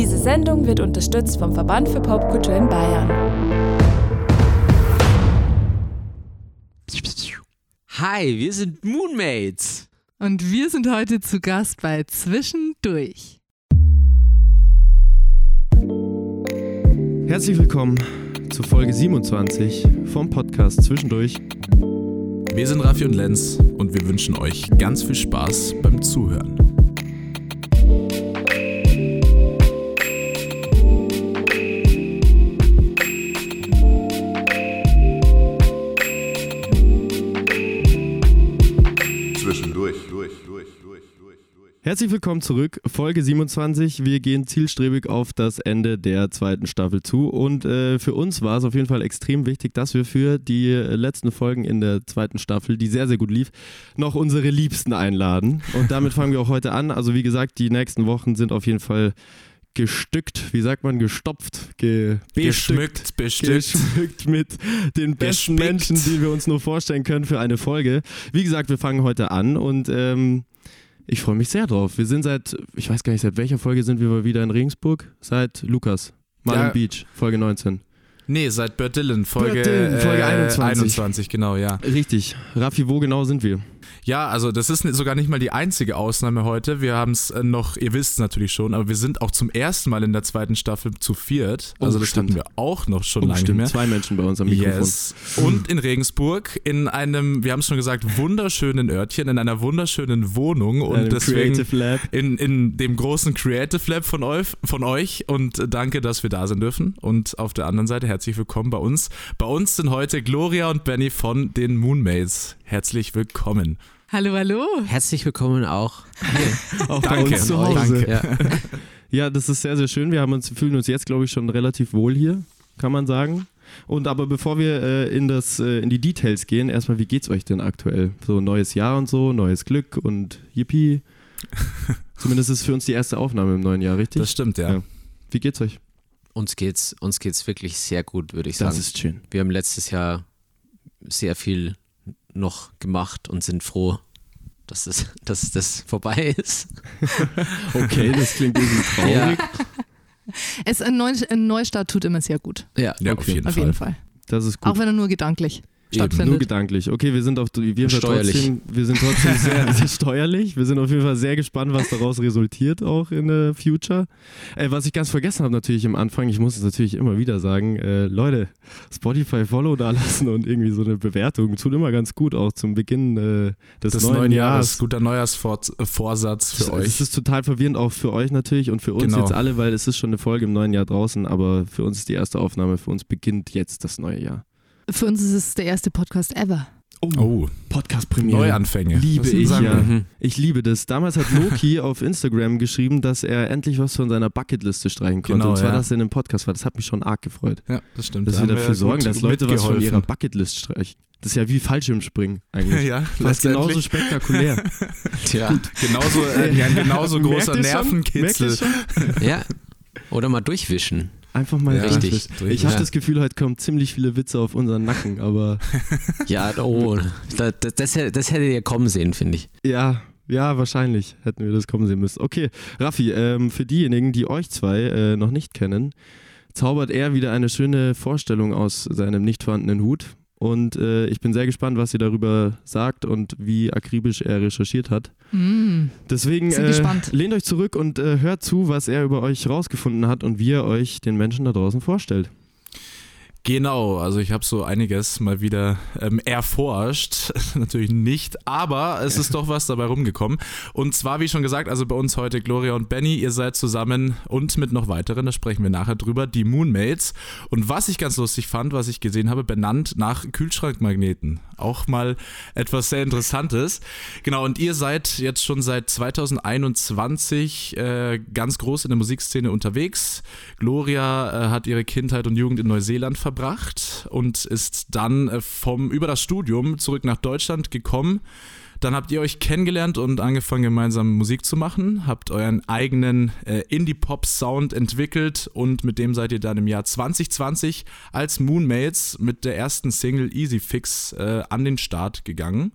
Diese Sendung wird unterstützt vom Verband für Popkultur in Bayern. Hi, wir sind Moonmates. Und wir sind heute zu Gast bei Zwischendurch. Herzlich willkommen zu Folge 27 vom Podcast Zwischendurch. Wir sind Raffi und Lenz und wir wünschen euch ganz viel Spaß beim Zuhören. Herzlich willkommen zurück, Folge 27. Wir gehen zielstrebig auf das Ende der zweiten Staffel zu und äh, für uns war es auf jeden Fall extrem wichtig, dass wir für die letzten Folgen in der zweiten Staffel, die sehr, sehr gut lief, noch unsere Liebsten einladen. Und damit fangen wir auch heute an. Also wie gesagt, die nächsten Wochen sind auf jeden Fall gestückt, wie sagt man, gestopft, ge Geschmückt, bestückt. geschmückt mit den besten Gespickt. Menschen, die wir uns nur vorstellen können für eine Folge. Wie gesagt, wir fangen heute an und ähm, ich freue mich sehr drauf. Wir sind seit, ich weiß gar nicht, seit welcher Folge sind wir mal wieder in Regensburg? Seit Lukas, Marlin Ja. Beach, Folge 19. Nee, seit Bert Dylan, Folge, Bert Dylan, Folge äh, 21. 21, genau, ja. Richtig. Raffi, wo genau sind wir? Ja, also das ist sogar nicht mal die einzige Ausnahme heute. Wir haben es noch, ihr wisst es natürlich schon, aber wir sind auch zum ersten Mal in der zweiten Staffel zu viert. Oh, Also das stimmt. hatten wir auch noch schon Oh, lange nicht stimmt, mehr. zwei Menschen bei uns am Mikrofon. Yes. Und in Regensburg in einem, wir haben es schon gesagt, wunderschönen Örtchen, in einer wunderschönen Wohnung und Einem deswegen Creative Lab. in, in dem großen Creative Lab von euch, von euch und danke, dass wir da sein dürfen. Und auf der anderen Seite herzlich willkommen bei uns. Bei uns sind heute Gloria und Benny von den Moonmates. Herzlich willkommen. Hallo, hallo. Herzlich willkommen auch. Auch bei Danke. uns zu Danke. Hause. Ja. Ja, das ist sehr, sehr schön. Wir haben uns, fühlen uns jetzt, glaube ich, schon relativ wohl hier, kann man sagen. Und aber bevor wir äh, in, das, äh, in die Details gehen, erstmal, wie geht's euch denn aktuell? So neues Jahr und so, neues Glück und Yippie. Zumindest ist es für uns die erste Aufnahme im neuen Jahr, richtig? Das stimmt, ja. Ja. Wie geht's euch? Uns geht's, uns geht's wirklich sehr gut, würde ich Das sagen. ist schön. Wir haben letztes Jahr sehr viel noch gemacht und sind froh, dass das, dass das vorbei ist. Okay, das klingt irgendwie traurig. Ja, Es, ein, Neu, ein Neustart tut immer sehr gut. ja. Ja, auf Okay. jeden Auf Fall. jeden Fall. Das ist gut. Auch wenn er nur gedanklich Nur stattfindet. gedanklich. Okay, wir sind auf wir Steuerlich. trotzdem, wir sind trotzdem sehr, sehr steuerlich. Wir sind auf jeden Fall sehr gespannt, was daraus resultiert auch in der Future. Äh, was ich ganz vergessen habe natürlich im Anfang, ich muss es natürlich immer wieder sagen, äh, Leute, Spotify Follow da lassen und irgendwie so eine Bewertung tut immer ganz gut auch zum Beginn äh, des, Des neuen, neuen Jahres. Jahres, guter Neujahrsvorsatz für Es euch. ist total verwirrend auch für euch natürlich und für uns Genau. jetzt alle, weil es ist schon eine Folge im neuen Jahr draußen, aber für uns ist die erste Aufnahme, für uns beginnt jetzt das neue Jahr. Für uns ist es der erste Podcast ever. Oh, Podcast-Premiere. Neuanfänge. Liebe ich, ja. Mhm. Ich liebe das. Damals hat Loki auf Instagram geschrieben, dass er endlich was von seiner Bucketliste streichen konnte. Genau, und zwar, ja. dass er in einem Podcast war. Das hat mich schon arg gefreut. Ja, das stimmt. Dass Da wir dafür sorgen, gut dass Leute was von ihrer. Bucketlist streichen. Das ist ja wie Fallschirmspringen eigentlich. Ja, Fast genauso letztendlich. spektakulär. Tja, Genauso, äh, ein genauso großer Merkt? Nervenkitzel. Ja. Oder mal durchwischen. Einfach mal Ja, richtig. Ich habe Ja. das Gefühl, heute kommen ziemlich viele Witze auf unseren Nacken, aber Ja, oh, das, das, das, hätte- ihr kommen sehen, finde ich. ja, ja, wahrscheinlich hätten wir das kommen sehen müssen. Okay, Raffi, ähm, für diejenigen, die euch zwei äh, noch nicht kennen, zaubert er wieder eine schöne Vorstellung aus seinem nicht vorhandenen Hut. Und äh, ich bin sehr gespannt, was ihr darüber sagt und wie akribisch er recherchiert hat. Mm. Deswegen äh, gespannt. lehnt euch zurück und äh, hört zu, was er über euch rausgefunden hat und wie er euch den Menschen da draußen vorstellt. Genau, also ich habe so einiges mal wieder ähm, erforscht. Natürlich nicht, aber es ist doch was dabei rumgekommen. Und zwar, wie schon gesagt, also bei uns heute Gloria und Benny, ihr seid zusammen und mit noch weiteren, da sprechen wir nachher drüber, die Moonmates. Und was ich ganz lustig fand, was ich gesehen habe, benannt nach Kühlschrankmagneten. Auch mal etwas sehr Interessantes. Genau, und ihr seid jetzt schon seit 2021 äh, ganz groß in der Musikszene unterwegs. Gloria äh, hat ihre Kindheit und Jugend in Neuseeland verbracht und ist dann äh, vom über das Studium zurück nach Deutschland gekommen. Dann habt ihr euch kennengelernt und angefangen gemeinsam Musik zu machen, habt euren eigenen äh, Indie-Pop-Sound entwickelt und mit dem seid ihr dann im Jahr 2020 als Moonmates mit der ersten Single Easy Fix äh, an den Start gegangen.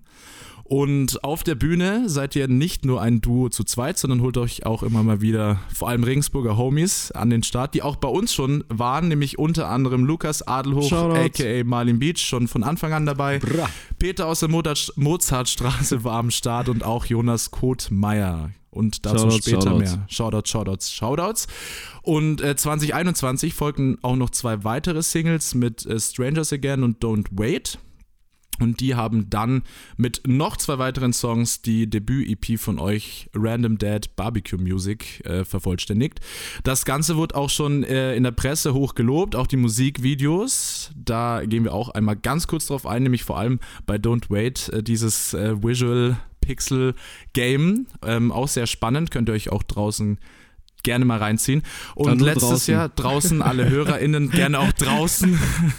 Und auf der Bühne seid ihr nicht nur ein Duo zu zweit, sondern holt euch auch immer mal wieder vor allem Regensburger Homies an den Start, die auch bei uns schon waren, nämlich unter anderem Lukas Adelhoch, Shoutouts. aka Marlin Beach, schon von Anfang an dabei. Bra. Peter aus der Mozart- Mozartstraße war am Start und auch Jonas Kothmeier. Und dazu Shoutouts, später Shoutouts. mehr. Shoutouts, Shoutouts, Shoutouts. Und äh, 2021 folgten auch noch zwei weitere Singles mit äh, Strangers Again und Don't Wait. Und die haben dann mit noch zwei weiteren Songs die Debüt-EP von euch, Random Dead Barbecue Music, äh, vervollständigt. Das Ganze wurde auch schon äh, in der Presse hoch gelobt, auch die Musikvideos. Da gehen wir auch einmal ganz kurz drauf ein, nämlich vor allem bei Don't Wait, äh, dieses äh, Visual Pixel Game. Ähm, auch sehr spannend, könnt ihr euch auch draußen gerne mal reinziehen. Und letztes draußen. Jahr draußen alle HörerInnen gerne auch draußen.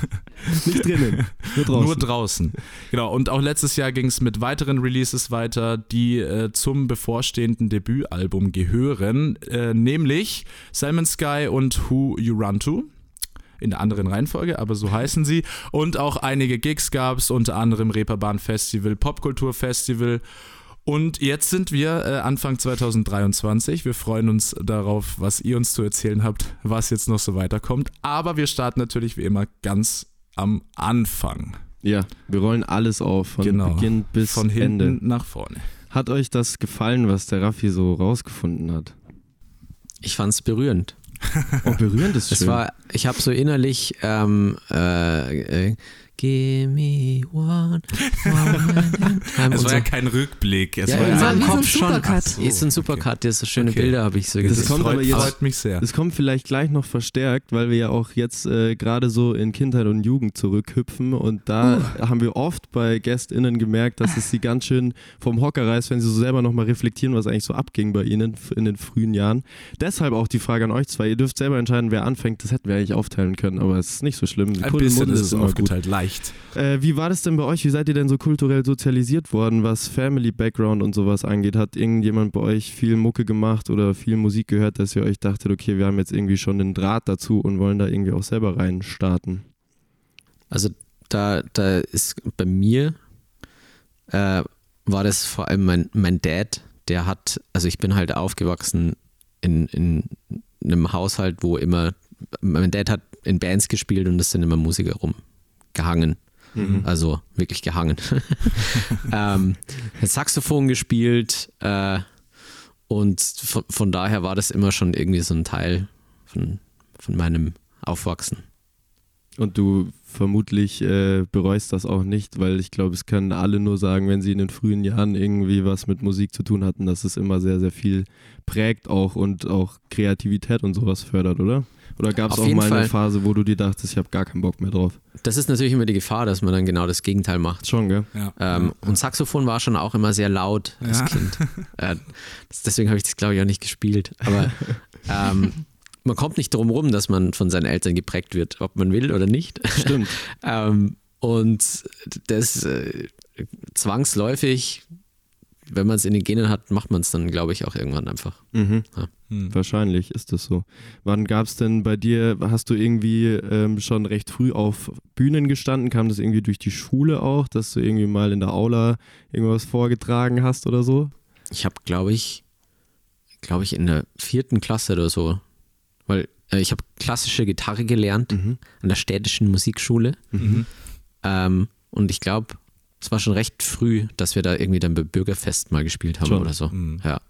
Nicht drinnen, nur draußen. Nur draußen. Genau. Und auch letztes Jahr ging es mit weiteren Releases weiter, die äh, zum bevorstehenden Debütalbum gehören, äh, nämlich Salmon Sky und Who You Run To. In der anderen Reihenfolge, aber so heißen sie. Und auch einige Gigs gab es, unter anderem Reeperbahn Festival, Popkultur Festival. Und jetzt sind wir äh, Anfang 2023. Wir freuen uns darauf, was ihr uns zu erzählen habt, was jetzt noch so weiterkommt. Aber wir starten natürlich wie immer ganz am Anfang. ja, wir rollen alles auf, von Genau. Beginn bis Von hinten Ende. nach vorne. Hat euch das gefallen, was der Raffi so rausgefunden hat? Ich fand es berührend. Oh, berührend ist Es schön. war, ich habe so innerlich ähm, äh, äh, Give me one time. Es war so. ja kein Rückblick. Es ja, war in es war meinem wie so ein Kopf schon. So, Ist ein Supercut, der so schöne Okay. Bilder habe ich so Das gesehen. kommt freut, aber jetzt- freut mich sehr. Es kommt vielleicht gleich noch verstärkt, weil wir ja auch jetzt äh, gerade so in Kindheit und Jugend zurückhüpfen und da haben wir oft bei GästInnen gemerkt, dass es sie ganz schön vom Hocker reißt, wenn sie so selber nochmal reflektieren, was eigentlich so abging bei ihnen in den frühen Jahren. Deshalb auch die Frage an euch zwei. Ihr dürft selber entscheiden, wer anfängt. Das hätten wir eigentlich aufteilen können, aber es ist nicht so schlimm. Ein bisschen ist es immer gut. aufgeteilt, leicht. Äh, wie war das denn bei euch? Wie seid ihr denn so kulturell sozialisiert worden, was Family Background und sowas angeht? Hat irgendjemand bei euch viel Mucke gemacht oder viel Musik gehört, dass ihr euch dachtet, okay, wir haben jetzt irgendwie schon den Draht dazu und wollen da irgendwie auch selber rein starten? Also da, da ist bei mir äh, war das vor allem mein, mein Dad, der hat, also ich bin halt aufgewachsen in, in einem Haushalt, wo immer, mein Dad hat in Bands gespielt und es sind immer Musiker rumgehangen. Also wirklich gehangen. ähm, hat Saxophon gespielt äh, und von, von daher war das immer schon irgendwie so ein Teil von, von meinem Aufwachsen. Und du vermutlich äh, bereust das auch nicht, weil ich glaube, es können alle nur sagen, wenn sie in den frühen Jahren irgendwie was mit Musik zu tun hatten, dass es immer sehr, sehr viel prägt auch und auch Kreativität und sowas fördert, oder? Oder gab es auch mal eine Fall. Phase, wo du dir dachtest, ich habe gar keinen Bock mehr drauf? Das ist natürlich immer die Gefahr, dass man dann genau das Gegenteil macht. Schon, gell? Ja. Ähm, Und Saxophon war schon auch immer sehr laut als Ja. Kind. Äh, das, deswegen habe ich das, glaube ich, auch nicht gespielt. Aber ähm, man kommt nicht drum rum, dass man von seinen Eltern geprägt wird, ob man will oder nicht. Stimmt. ähm, und das äh, zwangsläufig, wenn man es in den Genen hat, macht man es dann, glaube ich, auch irgendwann einfach. Mhm. Hm. Wahrscheinlich ist das so. Wann gab es denn bei dir, hast du irgendwie ähm, schon recht früh auf Bühnen gestanden? Kam das irgendwie durch die Schule auch, dass du irgendwie mal in der Aula irgendwas vorgetragen hast oder so? Ich habe, glaube ich, glaube ich, in der vierten Klasse oder so, weil äh, ich habe klassische Gitarre gelernt Mhm. an der städtischen Musikschule. Mhm. Ähm, und ich glaube, es war schon recht früh, dass wir da irgendwie dann beim Bürgerfest mal gespielt haben Schon. oder so. Mhm. Ja.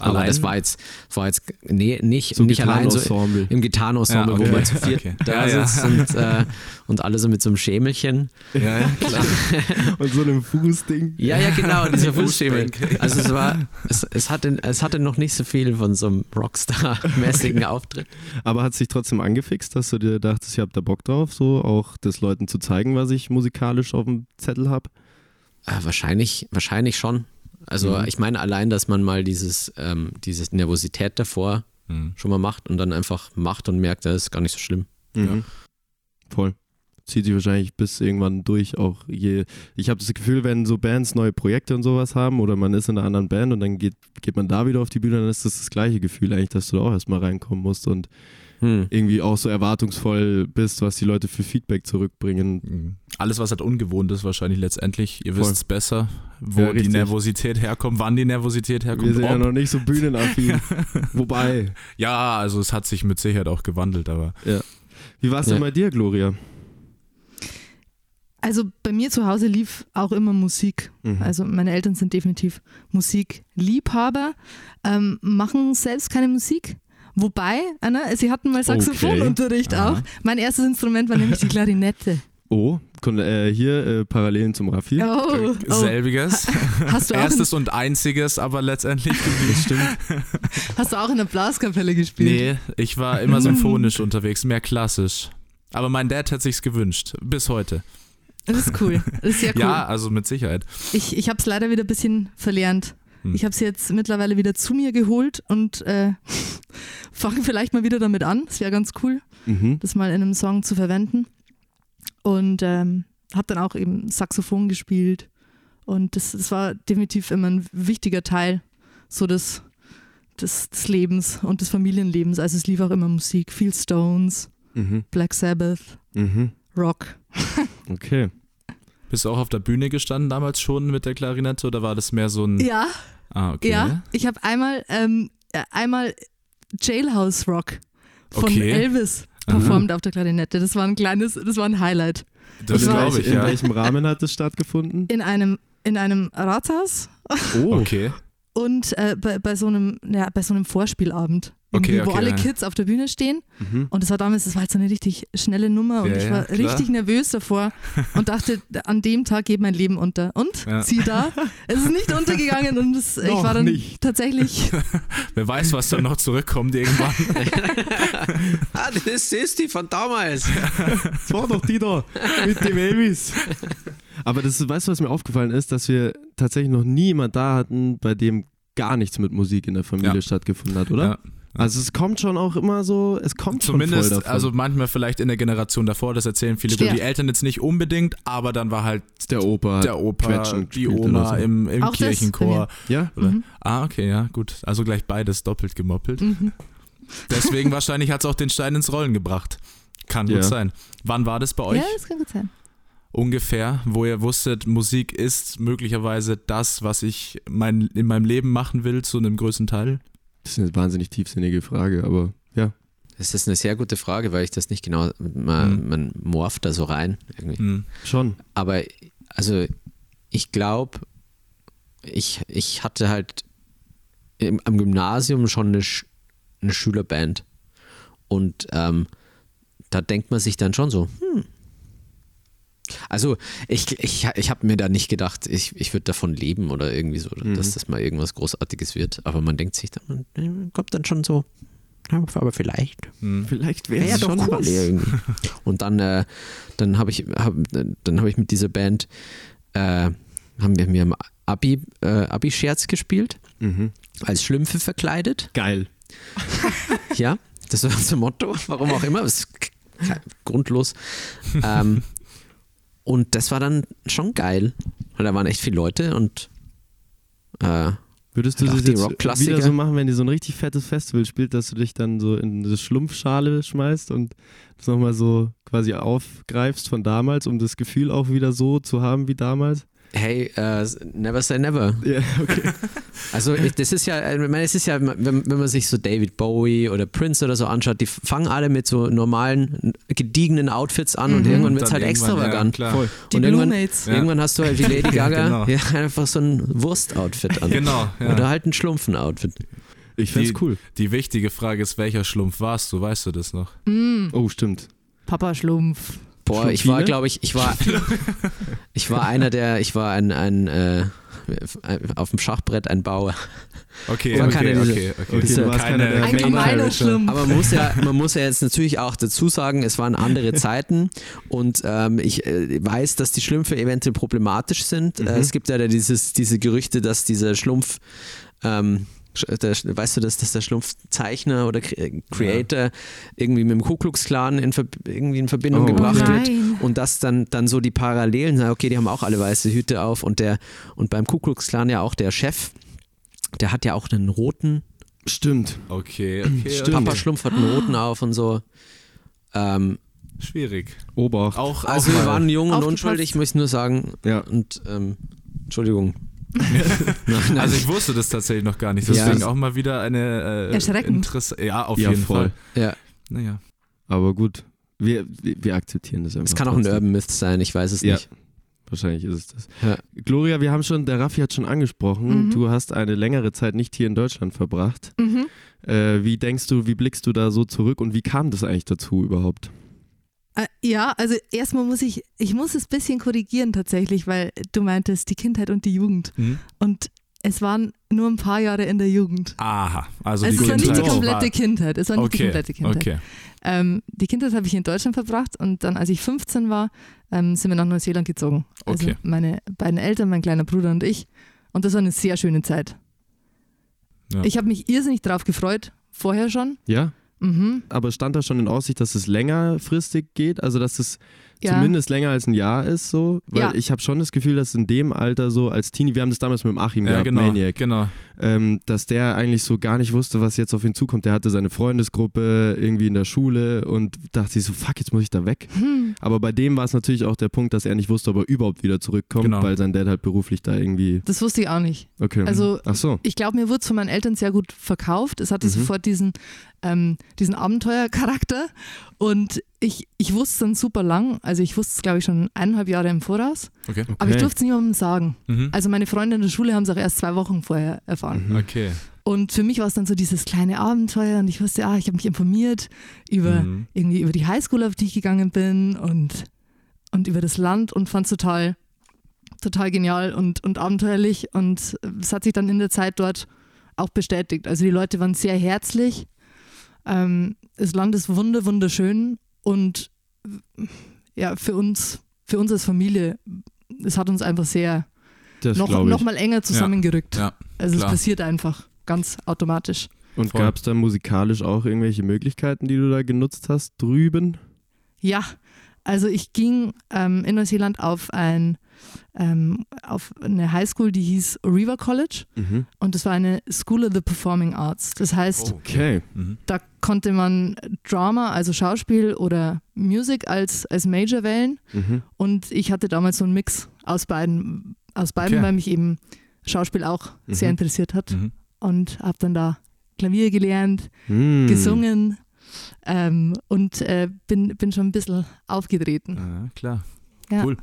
Aber Allein? das war jetzt, das war jetzt nee, nicht, So nicht allein so im Gitarrenensemble, Ja, okay. wo man zu viert Okay. da Ja, ja. sitzt Und, äh, und alle so mit so einem Schämelchen. Ja, ja, klar. Und so einem Fußding. Ja, ja, genau, dieser Fußschemel. Also es war, es, es, hatte, es hatte noch nicht so viel von so einem Rockstar-mäßigen Auftritt. Aber hat sich trotzdem angefixt, dass du dir dachtest, ich habe da Bock drauf, so auch das Leuten zu zeigen, was ich musikalisch auf dem Zettel habe? Äh, wahrscheinlich, wahrscheinlich schon. Also Mhm. ich meine allein, dass man mal dieses, ähm, diese Nervosität davor Mhm. schon mal macht und dann einfach macht und merkt, das ist gar nicht so schlimm. Mhm. Voll. Zieht sich wahrscheinlich bis irgendwann durch auch je. Ich habe das Gefühl, wenn so Bands neue Projekte und sowas haben oder man ist in einer anderen Band und dann geht, geht man da wieder auf die Bühne, dann ist das das gleiche Gefühl eigentlich, dass du da auch erstmal reinkommen musst und Hm. irgendwie auch so erwartungsvoll bist, was die Leute für Feedback zurückbringen. Mhm. alles, was halt ungewohnt ist, wahrscheinlich letztendlich. Ihr wisst es besser, wo Ja, die. Nervosität herkommt, wann die Nervosität Wir herkommt. sind ja ob. noch nicht so bühnenaffin. Wobei, ja, also es hat sich mit Sicherheit auch gewandelt, aber wie war es Ja. denn bei dir, Gloria? Also bei mir zu Hause lief auch immer Musik. Mhm. Also meine Eltern sind definitiv Musikliebhaber, ähm, machen selbst keine Musik. Wobei, äh, ne, sie hatten mal Saxophonunterricht Aha. auch. Mein erstes Instrument war nämlich die Klarinette. Oh, äh, hier äh, Parallelen zum Raffi. Oh, oh. selbiges. Hast, du auch Erstes und einziges, aber letztendlich geblieben. hast du auch in der Blaskapelle gespielt? Nee, ich war immer symphonisch unterwegs, mehr klassisch. Aber mein Dad hat sich's gewünscht, bis heute. Das ist cool. Das ist sehr cool. Ja, also mit Sicherheit. Ich, ich habe es leider wieder ein bisschen verlernt. Hm. Ich habe es jetzt mittlerweile wieder zu mir geholt und äh, fange vielleicht mal wieder damit an. Es wäre ganz cool, Mhm. das mal in einem Song zu verwenden. Und ähm, habe dann auch eben Saxophon gespielt. Und das, das war definitiv immer ein wichtiger Teil so des, des, des Lebens und des Familienlebens. Also es lief auch immer Musik, viel Stones, Mhm. Black Sabbath, Mhm. Rock. Okay. Bist du auch auf der Bühne gestanden damals schon mit der Klarinette oder war das mehr so ein. Ja, Ah, okay. Ja, ich habe einmal, ähm, äh, einmal Jailhouse Rock von Okay. Elvis performt auf der Klarinette. Das war ein kleines, das war ein Highlight. Das glaube ich, in ja. welchem Rahmen hat es stattgefunden? In einem, in einem Rathaus Oh, Okay. und äh, bei, bei, so einem, ja, bei so einem Vorspielabend. Okay, wo okay, alle ja. Kids auf der Bühne stehen. Mhm. Und das war damals, das war halt so eine richtig schnelle Nummer und Ja, ich ja, war klar. richtig nervös davor und dachte, an dem Tag geht mein Leben unter. Und Ja. sieh da, es ist nicht untergegangen und es, ich war dann nicht. tatsächlich Wer weiß, was dann noch zurückkommt irgendwann. Ah, das ist die von damals. Das war doch die da mit dem Elvis. Aber das, weißt du, was mir aufgefallen ist, dass wir tatsächlich noch nie jemand da hatten, bei dem gar nichts mit Musik in der Familie Ja. stattgefunden hat, oder? Ja. Also es kommt schon auch immer so, es kommt schon Zumindest, voll davon. also manchmal vielleicht in der Generation davor, das erzählen viele, wo die Eltern jetzt nicht unbedingt, aber dann war halt der Opa, der Opa, Quetschen die Oma so. im, im Auch das Kirchenchor. ja? Mhm. Ah, okay, ja, gut. Also gleich beides doppelt gemoppelt. Mhm. Deswegen wahrscheinlich hat es auch den Stein ins Rollen gebracht. Kann Ja. gut sein. Wann war das bei euch Ja, das kann gut sein. ungefähr, wo ihr wusstet, Musik ist möglicherweise das, was ich mein, in meinem Leben machen will, zu einem größten Teil? Das ist eine wahnsinnig tiefsinnige Frage, aber ja. Das ist eine sehr gute Frage, weil ich das nicht genau, man, Hm. man morpht da so rein. Irgendwie. Hm. Schon. Aber also ich glaube, ich, ich hatte halt im, am Gymnasium schon eine, Sch eine Schülerband. Und ähm, da denkt man sich dann schon so, hm. Also ich, ich, ich habe mir da nicht gedacht, ich, ich würde davon leben oder irgendwie so, Mhm. dass das mal irgendwas Großartiges wird. Aber man denkt sich dann, man kommt dann schon so, ja, aber vielleicht. Hm. Vielleicht Ja, wäre doch schon cool was. irgendwie. Und dann, äh, dann habe ich, hab, dann habe ich mit dieser Band, äh, haben wir mir im Abi, äh, Abi-Scherz gespielt, Mhm. als Schlümpfe verkleidet. Geil. Ja, das war unser Motto, warum auch immer, das ist grundlos. ähm, und das war dann schon geil, weil da waren echt viele Leute und äh, Würdest du Ach, das jetzt wieder so machen, wenn ihr so ein richtig fettes Festival spielt, dass du dich dann so in eine Schlumpfschale schmeißt und das nochmal so quasi aufgreifst von damals, um das Gefühl auch wieder so zu haben wie damals? hey, äh, never say never. Ja, okay. Also ich, das ist ja, ich meine, es ist ja, wenn, wenn man sich so David Bowie oder Prince oder so anschaut, die fangen alle mit so normalen, gediegenen Outfits an und Mhm. irgendwann wird es halt extravagant. Ja. Voll. Die Und Blue irgendwann-. Ja. Irgendwann hast du halt wie Lady Gaga Genau. ja, einfach so ein Wurst-Outfit an. Genau. Ja. Oder halt ein Schlumpfen-Outfit. Ich find's Die- cool. Die wichtige Frage ist, welcher Schlumpf warst du? Weißt du das noch? Mm, Oh, stimmt. Papa Schlumpf. Boah, ich war, Schlumpfine? glaube ich, ich war, ich war einer der, ich war ein, ein äh, auf dem Schachbrett ein Bauer. Okay, Man okay, kann ja diese- okay, okay. Okay, Ein Main gemeiner Character. Schlumpf. Aber man muss ja, man muss ja jetzt natürlich auch dazu sagen, es waren andere Zeiten und ähm, ich äh, weiß, dass die Schlümpfe eventuell problematisch sind. Äh, es gibt ja dieses, diese Gerüchte, dass dieser Schlumpf, ähm, der, weißt du, dass, dass der Schlumpfzeichner oder äh, Creator irgendwie mit dem Ku Klux Klan in, irgendwie in Verbindung Oh. gebracht Oh wird. Und dass dann, dann so die Parallelen, okay, die haben auch alle weiße Hüte auf und der und beim Ku Klux Klan ja auch der Chef, der hat ja auch einen roten Stimmt. Okay, okay. Stimmt. Papa Schlumpf hat einen roten auf und so. Ähm, Schwierig. Obacht. Auch, Also auch wir waren jung und unschuldig, muss ich nur sagen. Ja. Und ähm, Entschuldigung. Also ich wusste das tatsächlich noch gar nicht. Ja. Deswegen auch mal wieder eine äh, Erschreckend. Interesse. Ja, auf Ja, jeden voll. Fall. ja, Naja. Aber gut, wir, wir, wir akzeptieren das einfach. es kann auch ein. Urban Myth sein, ich weiß es Ja. nicht. Wahrscheinlich ist es das. Ja. Gloria, wir haben schon, der Raffi hat schon angesprochen, Mhm. du hast eine längere Zeit nicht hier in Deutschland verbracht. Mhm. Äh, wie denkst du, wie blickst du da so zurück und wie kam das eigentlich dazu überhaupt? Äh, ja, also erstmal muss ich, ich muss es ein bisschen korrigieren tatsächlich, weil du meintest die Kindheit und die Jugend. Hm? Und es waren nur ein paar Jahre in der Jugend. Aha. Also es die war nicht die komplette Kindheit. Es war nicht die Okay. komplette Kindheit. Okay. Ähm, die Kindheit habe ich in Deutschland verbracht und dann, als ich 15 war, ähm, sind wir nach Neuseeland gezogen. Also Okay. meine beiden Eltern, mein kleiner Bruder und ich. Und das war eine sehr schöne Zeit. Ja. Ich habe mich irrsinnig drauf gefreut, vorher schon. Ja, Mhm. aber stand da schon in Aussicht, dass es längerfristig geht? Also, dass es Ja. zumindest länger als ein Jahr ist, so? Weil Ja. ich habe schon das Gefühl, dass in dem Alter so als Teenie, wir haben das damals mit dem Achim Ja, gehabt, genau. Maniac, genau. ähm, dass der eigentlich so gar nicht wusste, was jetzt auf ihn zukommt. Der hatte seine Freundesgruppe irgendwie in der Schule und dachte sich so, fuck, jetzt muss ich da weg. Hm. Aber bei dem war es natürlich auch der Punkt, dass er nicht wusste, ob er überhaupt wieder zurückkommt, Genau. weil sein Dad halt beruflich da irgendwie. Das wusste ich auch nicht. Okay. Also- Ach so. Ich glaube, mir wurde es von meinen Eltern sehr gut verkauft. Es hatte Mhm. sofort diesen, ähm, diesen Abenteuercharakter. Und ich, ich wusste es dann super lang. Also ich wusste es, glaube ich, schon eineinhalb Jahre im Voraus. Okay. okay. Aber ich durfte es niemandem sagen. Mhm. Also meine Freunde in der Schule haben es auch erst zwei Wochen vorher erfahren. Mhm. Okay. Und für mich war es dann so dieses kleine Abenteuer und ich wusste, ah, ich habe mich informiert über Mhm. irgendwie über die Highschool, auf die ich gegangen bin und, und über das Land und fand es total, total genial und, und abenteuerlich. Und es hat sich dann in der Zeit dort auch bestätigt. Also die Leute waren sehr herzlich. Ähm, das Land ist wunder, wunderschön und ja, für uns, für uns als Familie, es hat uns einfach sehr Das noch, noch mal enger zusammengerückt. Ja, also klar. es passiert einfach ganz automatisch. Und gab es da musikalisch auch irgendwelche Möglichkeiten, die du da genutzt hast drüben? Ja, also ich ging ähm, in Neuseeland auf ein ähm, auf eine Highschool, die hieß River College Mhm. und das war eine School of the Performing Arts. Das heißt, Oh, Okay. Mhm. da konnte man Drama, also Schauspiel oder Music als, als Major wählen Mhm. und ich hatte damals so einen Mix aus beiden, aus beiden Okay. weil mich eben Schauspiel auch sehr Mhm. interessiert hat Mhm. und habe dann da Klavier gelernt, gesungen ähm, und äh, bin, bin schon ein bisschen aufgetreten. Ja, klar. Ja. Cool.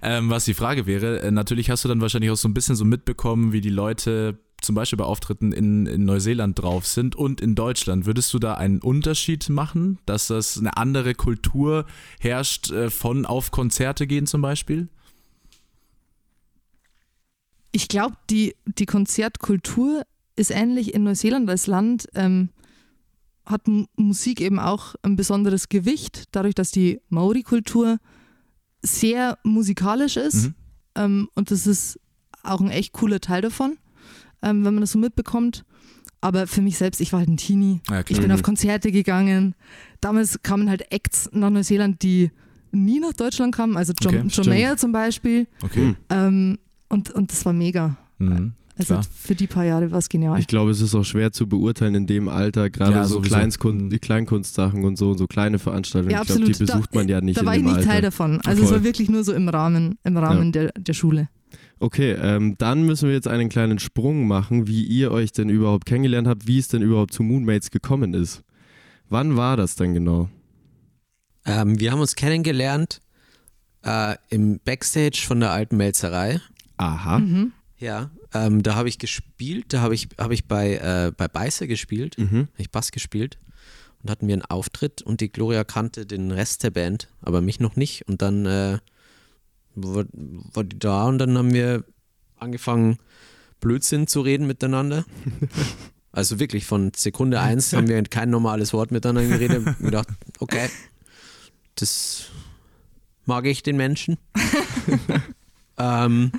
Ähm, was die Frage wäre, äh, natürlich hast du dann wahrscheinlich auch so ein bisschen so mitbekommen, wie die Leute zum Beispiel bei Auftritten in, in Neuseeland drauf sind und in Deutschland. Würdest du da einen Unterschied machen, dass das eine andere Kultur herrscht, äh, von auf Konzerte gehen zum Beispiel? Ich glaube, die, die Konzertkultur ist ähnlich in Neuseeland als Land, ähm, hat Musik eben auch ein besonderes Gewicht, dadurch, dass die Maori-Kultur sehr musikalisch ist. Mhm. Ähm, und das ist auch ein echt cooler Teil davon, ähm, wenn man das so mitbekommt. Aber für mich selbst, ich war halt ein Teenie. Ja, Ich bin Mhm. auf Konzerte gegangen. Damals kamen halt Acts nach Neuseeland, die nie nach Deutschland kamen. Also John, Okay, John. Mayer zum Beispiel. Okay. Hm. Ähm, und, und das war mega. Mhm. Also Klar. für die paar Jahre war es genial. Ich glaube, es ist auch schwer zu beurteilen in dem Alter, gerade Ja, so sowieso. Kleinskun Mhm. die Kleinkunstsachen und so, so kleine Veranstaltungen. Ja, ich glaube, die absolut. Da- besucht man ja nicht da in war ich nicht Alter. Teil davon. Also es Voll. war wirklich nur so im Rahmen, im Rahmen der, der Schule. Okay, ähm, dann müssen wir jetzt einen kleinen Sprung machen, wie ihr euch denn überhaupt kennengelernt habt, wie es denn überhaupt zu Moonmates gekommen ist. Wann war das denn genau? Ähm, wir haben uns kennengelernt äh, im Backstage von der alten Melzerei. Aha. Mhm. Ja, ähm, da habe ich gespielt, da habe ich, hab ich bei, äh, bei Beißer gespielt, Mhm. habe ich Bass gespielt und hatten wir einen Auftritt und die Gloria kannte den Rest der Band, aber mich noch nicht und dann äh, war, war die da und dann haben wir angefangen Blödsinn zu reden miteinander. Also wirklich von Sekunde eins haben wir kein normales Wort miteinander geredet und gedacht, okay, das mag ich den Menschen. ähm,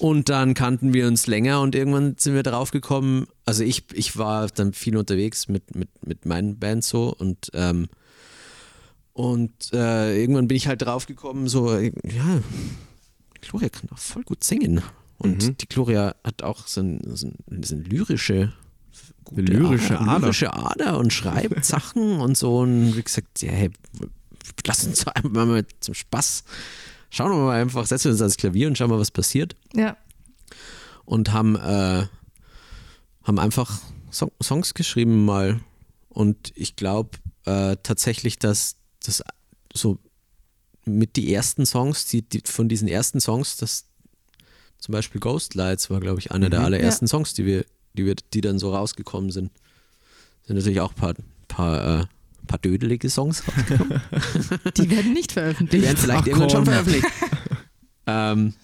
und dann kannten wir uns länger und irgendwann sind wir drauf gekommen. Also ich, ich war dann viel unterwegs mit, mit, mit meinen Bands so und, ähm, und äh, irgendwann bin ich halt drauf gekommen, so, ja, Gloria kann doch voll gut singen. Und Mhm. die Gloria hat auch so, ein, so, ein, so eine lyrische, gute lyrische Ader. lyrische Ader und schreibt Sachen und so. Und wie gesagt, ja, hey, lass uns mal zum Spaß. Schauen wir mal einfach, setzen wir uns ans Klavier und schauen mal, was passiert. Ja. Und haben, äh, haben einfach Song Songs geschrieben mal. Und ich glaube äh, tatsächlich, dass das so mit die ersten Songs, die, die von diesen ersten Songs, das zum Beispiel Ghost Lights war, glaube ich, einer der Mhm. allerersten Songs, die wir, die wir, die dann so rausgekommen sind. Sind natürlich auch ein paar, paar, äh, paar dödelige Songs. Die werden nicht Die veröffentlicht. werden vielleicht Ach, irgendwann schon veröffentlicht. ähm,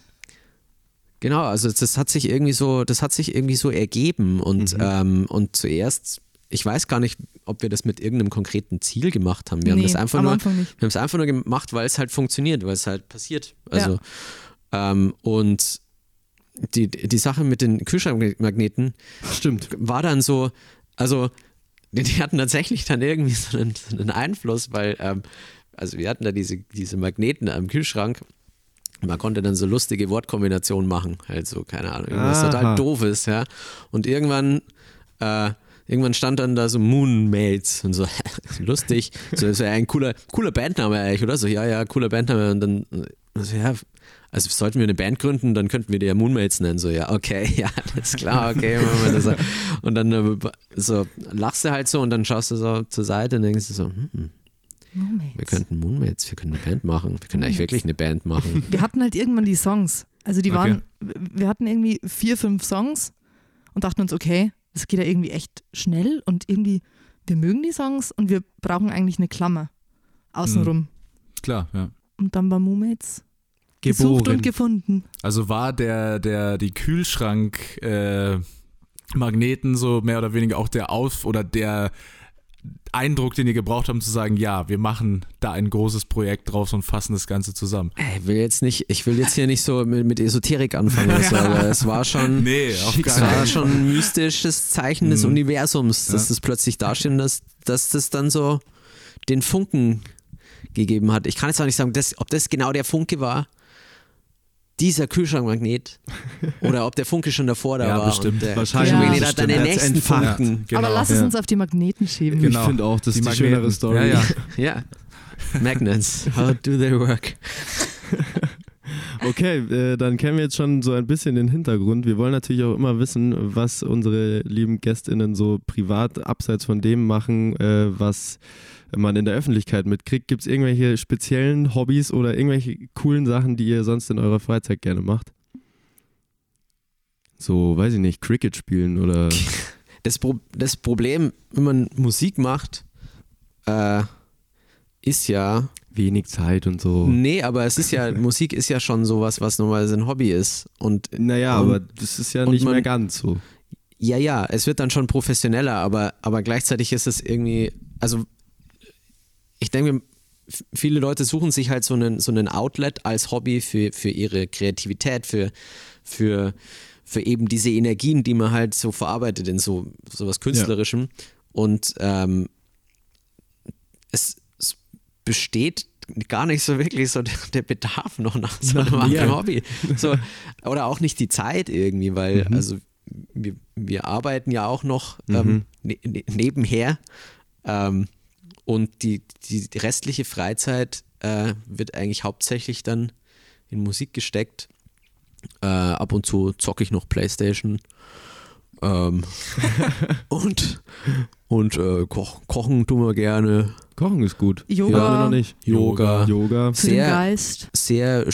genau, also das hat sich irgendwie so, das hat sich irgendwie so ergeben und, Mhm. ähm, und zuerst, ich weiß gar nicht, ob wir das mit irgendeinem konkreten Ziel gemacht haben. Wir haben Nee, das einfach am nur, Anfang nicht. wir haben es einfach nur gemacht, weil es halt funktioniert, weil es halt passiert. Also ähm, und die, die Sache mit den Kühlschrankmagneten Stimmt. war dann so, also die, die hatten tatsächlich dann irgendwie so einen, so einen Einfluss, weil, ähm, also wir hatten da diese, diese Magneten am Kühlschrank. Man konnte dann so lustige Wortkombinationen machen, halt so, keine Ahnung, irgendwas Aha. total doofes, ja. Und irgendwann, äh, irgendwann stand dann da so Moonmates und so, lustig. So, das wäre ein cooler, cooler Bandname eigentlich, oder? So, ja, ja, cooler Bandname. Und dann, so, ja, also sollten wir eine Band gründen, dann könnten wir die ja Moonmates nennen. So, ja, okay, ja, das ist klar, okay, machen wir das. so. Und dann äh, so lachst du halt so und dann schaust du so zur Seite und denkst du so, hm, Moment. wir könnten Moonmates, wir können eine Band machen. Wir können eigentlich wirklich eine Band machen. Wir hatten halt irgendwann die Songs. Also die Okay. waren, wir hatten irgendwie vier, fünf Songs und dachten uns, okay, das geht ja irgendwie echt schnell und irgendwie, wir mögen die Songs und wir brauchen eigentlich eine Klammer außenrum. Klar, ja. Und dann war Moommates gesucht Geboren. und gefunden. Also war der, der, die Kühlschrank äh, Magneten so mehr oder weniger auch der Auf oder der Eindruck, den ihr gebraucht habt, um zu sagen, ja, wir machen da ein großes Projekt draus und fassen das Ganze zusammen. Ich will jetzt nicht, ich will jetzt hier nicht so mit, mit Esoterik anfangen, oder so, aber es war schon, Nee, es war schon ein mystisches Zeichen des Mhm. Universums, dass Ja. das plötzlich dasteht dass, dass das dann so den Funken gegeben hat. Ich kann jetzt auch nicht sagen, dass, ob das genau der Funke war, dieser Kühlschrankmagnet, oder ob der Funke schon davor da Ja, war. bestimmt. Und der Wahrscheinlich. Kühlschrankmagnet Ja, hat dann den nächsten. Funken. genau. Aber lass es ja. uns auf die Magneten schieben. Genau. Ich finde auch, das Die ist die Magneten. schönere Story. Ja, ja. Ja. Magnets, how do they work? Okay, äh, dann kennen wir jetzt schon so ein bisschen den Hintergrund. Wir wollen natürlich auch immer wissen, was unsere lieben GästInnen so privat abseits von dem machen, äh, was man in der Öffentlichkeit mitkriegt. Gibt es irgendwelche speziellen Hobbys oder irgendwelche coolen Sachen, die ihr sonst in eurer Freizeit gerne macht? So, weiß ich nicht, Cricket spielen oder. Das, Pro das Problem, wenn man Musik macht, äh, ist ja, Wenig Zeit und so. nee, aber es ist ja, Musik ist ja schon sowas, was normalerweise ein Hobby ist. Und Naja, Und- aber das ist ja nicht man- mehr ganz so. ja, ja, es wird dann schon professioneller, aber, aber gleichzeitig ist es irgendwie, also ich denke, viele Leute suchen sich halt so einen, so einen Outlet als Hobby für, für ihre Kreativität, für, für, für eben diese Energien, die man halt so verarbeitet in so sowas Künstlerischem. Und ähm, es, es besteht gar nicht so wirklich so der, der Bedarf noch nach so einem Nach anderen mehr. Hobby. So, oder auch nicht die Zeit irgendwie, weil Mhm. also wir, wir arbeiten ja auch noch Mhm. ähm, ne, ne, nebenher ähm, und die, die, die restliche Freizeit äh, wird eigentlich hauptsächlich dann in Musik gesteckt. Äh, ab und zu zocke ich noch Playstation ähm, und, und äh, koch, kochen tun wir gerne. Kochen ist gut. Yoga. Ja, noch nicht. Yoga. Yoga. Für den Sehr- Geist. Sehr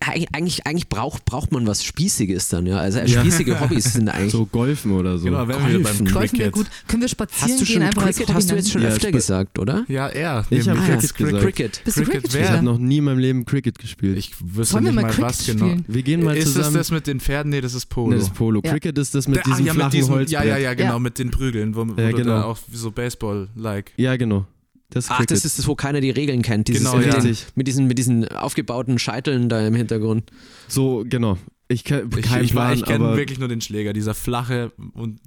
eigentlich, eigentlich braucht, braucht man was Spießiges dann, ja. Also Ja. spießige Hobbys sind eigentlich. So golfen oder so. Genau, wären wir beim Golfen. Golfen wäre gut. Können wir spazieren Hast du gehen schon einfach als Cricket? Hast du jetzt schon Ja, öfter gesagt, oder? Ja, er. Ich hab Nämlich Cricket gesagt. Cricket. Bist du Cricket Cricket? Ich Ja. habe noch nie in meinem Leben Cricket gespielt. Ich wüsste Wollen wir nicht mal mal, Cricket was genau. spielen? wir gehen mal ist zusammen. das das mit den Pferden? Nee, das ist Polo. Nee, das ist Polo. Ja. Cricket ist das mit Der- diesem ah, ja, flachen mit diesem, Holzbrett. Ja, ja, ja, genau, Ja. mit den Prügeln, wo, wo Ja, du genau. da auch so Baseball-like. Ja, genau. Das ist Ach, Cricket. das ist das, wo keiner die Regeln kennt. Dieses Genau, mit, ja. diesen, Richtig. mit, diesen, mit diesen aufgebauten Scheiteln da im Hintergrund. so, genau. Ich kann Ich, ich, Plan, ich kenne wirklich nur den Schläger, dieser flache und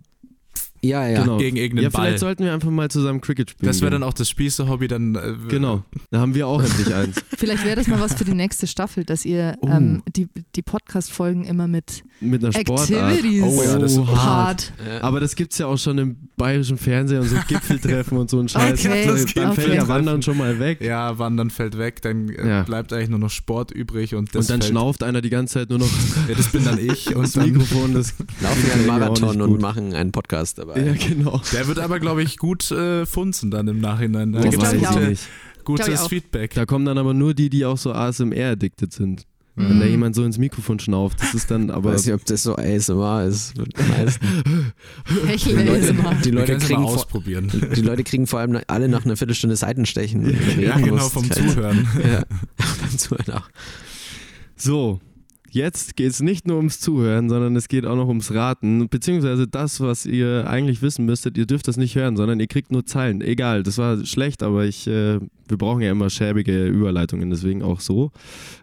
Ja, ja. genau. gegen irgendeinen Ja, Ball. vielleicht sollten wir einfach mal zusammen Cricket spielen. Das wäre dann auch das Spieße-Hobby dann. Äh, Genau. Da haben wir auch endlich eins. Vielleicht wäre das mal was für die nächste Staffel, dass ihr Oh. ähm, die, die Podcast-Folgen immer mit mit einer Sportart. Activities. Oh ja, das ist hart. Aber das gibt es ja auch schon im bayerischen Fernsehen und so Gipfeltreffen und so ein Scheiß. Okay, dann das dann fällt okay. ja Wandern schon mal weg. Ja, Wandern fällt weg, dann äh, Ja. bleibt eigentlich nur noch Sport übrig und das und dann fällt, schnauft einer die ganze Zeit nur noch ja, das bin dann ich und das Mikrofon. Das Laufen einen Marathon und machen einen Podcast dabei. Ja, genau. der wird aber glaube ich gut äh, funzen dann im Nachhinein. Da gibt's ich auch. gute, gutes. Feedback. Da kommen dann aber nur die, die auch so ASMR-addicted sind. Wenn Mhm. da jemand so ins Mikrofon schnauft, das ist dann Ich aber. weiß nicht, ob das so ASMR ist. Hecheln Die ist Leute, die Leute kriegen vor, ausprobieren. die Leute kriegen vor allem alle nach einer Viertelstunde Seitenstechen. wenn Ja, genau, vom. Zuhören. Ja, beim Zuhören auch. So, jetzt geht es nicht nur ums Zuhören, sondern es geht auch noch ums Raten. Beziehungsweise das, was ihr eigentlich wissen müsstet, ihr dürft das nicht hören, sondern ihr kriegt nur Zeilen. Egal, das war schlecht, aber ich, äh, wir brauchen ja immer schäbige Überleitungen, deswegen auch so.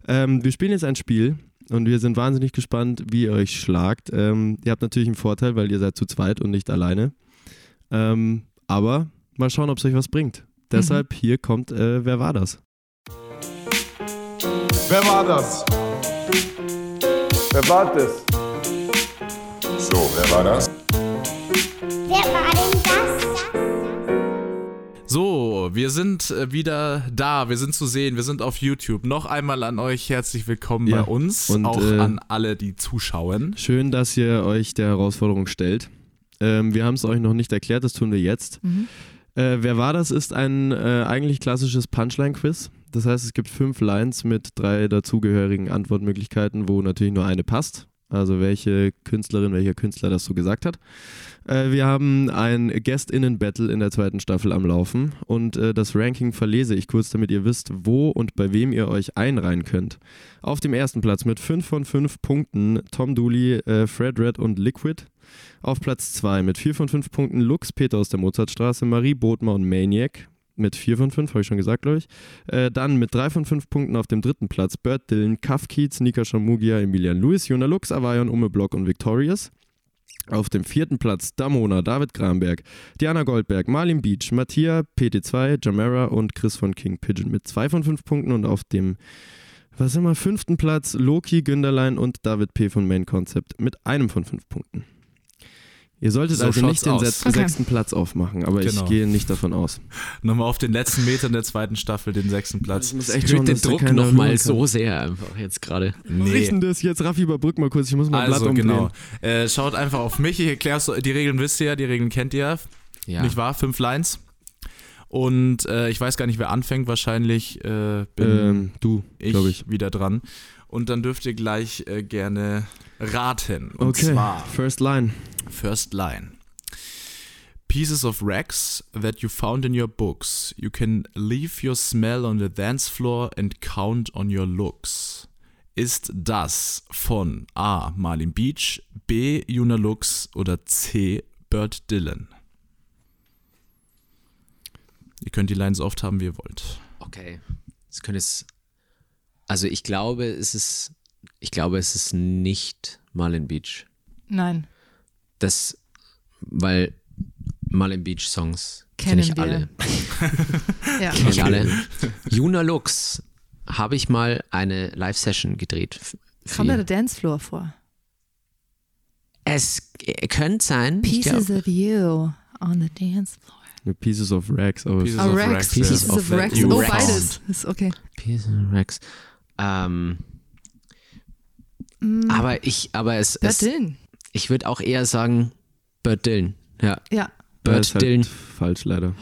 Ähm, wir spielen jetzt ein Spiel. Und wir sind wahnsinnig gespannt, wie ihr euch schlagt. Ähm, ihr habt natürlich einen Vorteil, weil ihr seid zu zweit und nicht alleine. Ähm, aber mal schauen, ob es euch was bringt. Deshalb hier kommt, äh, wer war das? Wer war das? Wer war das? So, wer war das? Wer war denn das? So, wir sind äh, wieder da, wir sind zu sehen, wir sind auf YouTube. Noch einmal an euch herzlich willkommen Ja, bei uns, und, auch äh, an alle, die zuschauen. Schön, dass ihr euch der Herausforderung stellt. Ähm, wir haben es euch noch nicht erklärt, das tun wir jetzt. Mhm. Äh, wer war das? Ist ein äh, eigentlich klassisches Punchline-Quiz. Das heißt, es gibt fünf Lines mit drei dazugehörigen Antwortmöglichkeiten, wo natürlich nur eine passt. Also welche Künstlerin, welcher Künstler das so gesagt hat. Äh, wir haben ein Guest-Innen-Battle in der zweiten Staffel am Laufen und äh, das Ranking verlese ich kurz, damit ihr wisst, wo und bei wem ihr euch einreihen könnt. Auf dem ersten Platz mit 5 von 5 Punkten Tom Dooley, äh, Fred Red und Liquid. Auf Platz 2 mit 4 von 5 Punkten Lux, Peter aus der Mozartstraße, Marie Bodmer und Maniac. Mit 4 von 5, habe ich schon gesagt, glaube ich. Äh, dann mit 3 von 5 Punkten auf dem dritten Platz Bert Dylan, Keats, Nika Shamugia, Emilian Lewis, Jona Lux, Avayon, Ume Block und Victorious. Auf dem vierten Platz Damona, David Gramberg, Diana Goldberg, Marlin Beach, Mattia, PT2, Jamera und Chris von King Pigeon mit 2 von 5 Punkten und auf dem was immer, fünften Platz Loki, Günderlein und David P. von Main Concept mit einem von 5 Punkten. Ihr solltet So also nicht den aus. Okay. sechsten Platz aufmachen, aber Genau. ich gehe nicht davon aus. Nochmal auf den letzten Metern der zweiten Staffel, den sechsten Platz. muss Ich den Druck nochmal so sehr einfach jetzt gerade. Was ist denn das jetzt? Raffi, überbrück mal kurz, ich muss mal ein Blatt Also umdrehen. genau. Äh, schaut einfach auf mich, ich erkläre die Regeln wisst ihr ja, die Regeln kennt ihr, Ja. nicht wahr? Fünf Lines. Und äh, ich weiß gar nicht, wer anfängt, wahrscheinlich äh, bin Ähm, du, ich, glaube ich. wieder dran. Und dann dürft ihr gleich äh, gerne raten. Und Okay, zwar first line. First line. Pieces of rags that you found in your books. You can leave your smell on the dance floor and count on your looks. Ist das von A. Marlin Beach, B. Juna Lux oder C. Bert Dylan? Ihr könnt die Lines so oft haben, wie ihr wollt. Okay. Das könnte es. Also ich glaube, es ist. Ich glaube, es ist nicht Marlin Beach. Nein. Das, weil Marlin Beach Songs kenne ich wir. alle. Ja. Kenne ich alle. Juna Lux habe ich mal eine Live-Session gedreht. Kommt da der Dancefloor vor? Es könnte sein. Pieces glaub, of you on the dance floor. Pieces of Rags. Aber Pieces Oh, of Rex. Rags, Pieces ja. of Rex. Oh, beides. Ist okay. Pieces of Rex. Ähm, Mm, aber ich, aber es, es Dylan. Ich würde auch eher sagen Bert Dylan. Ja, Ja. Bert halt Dylan. falsch leider.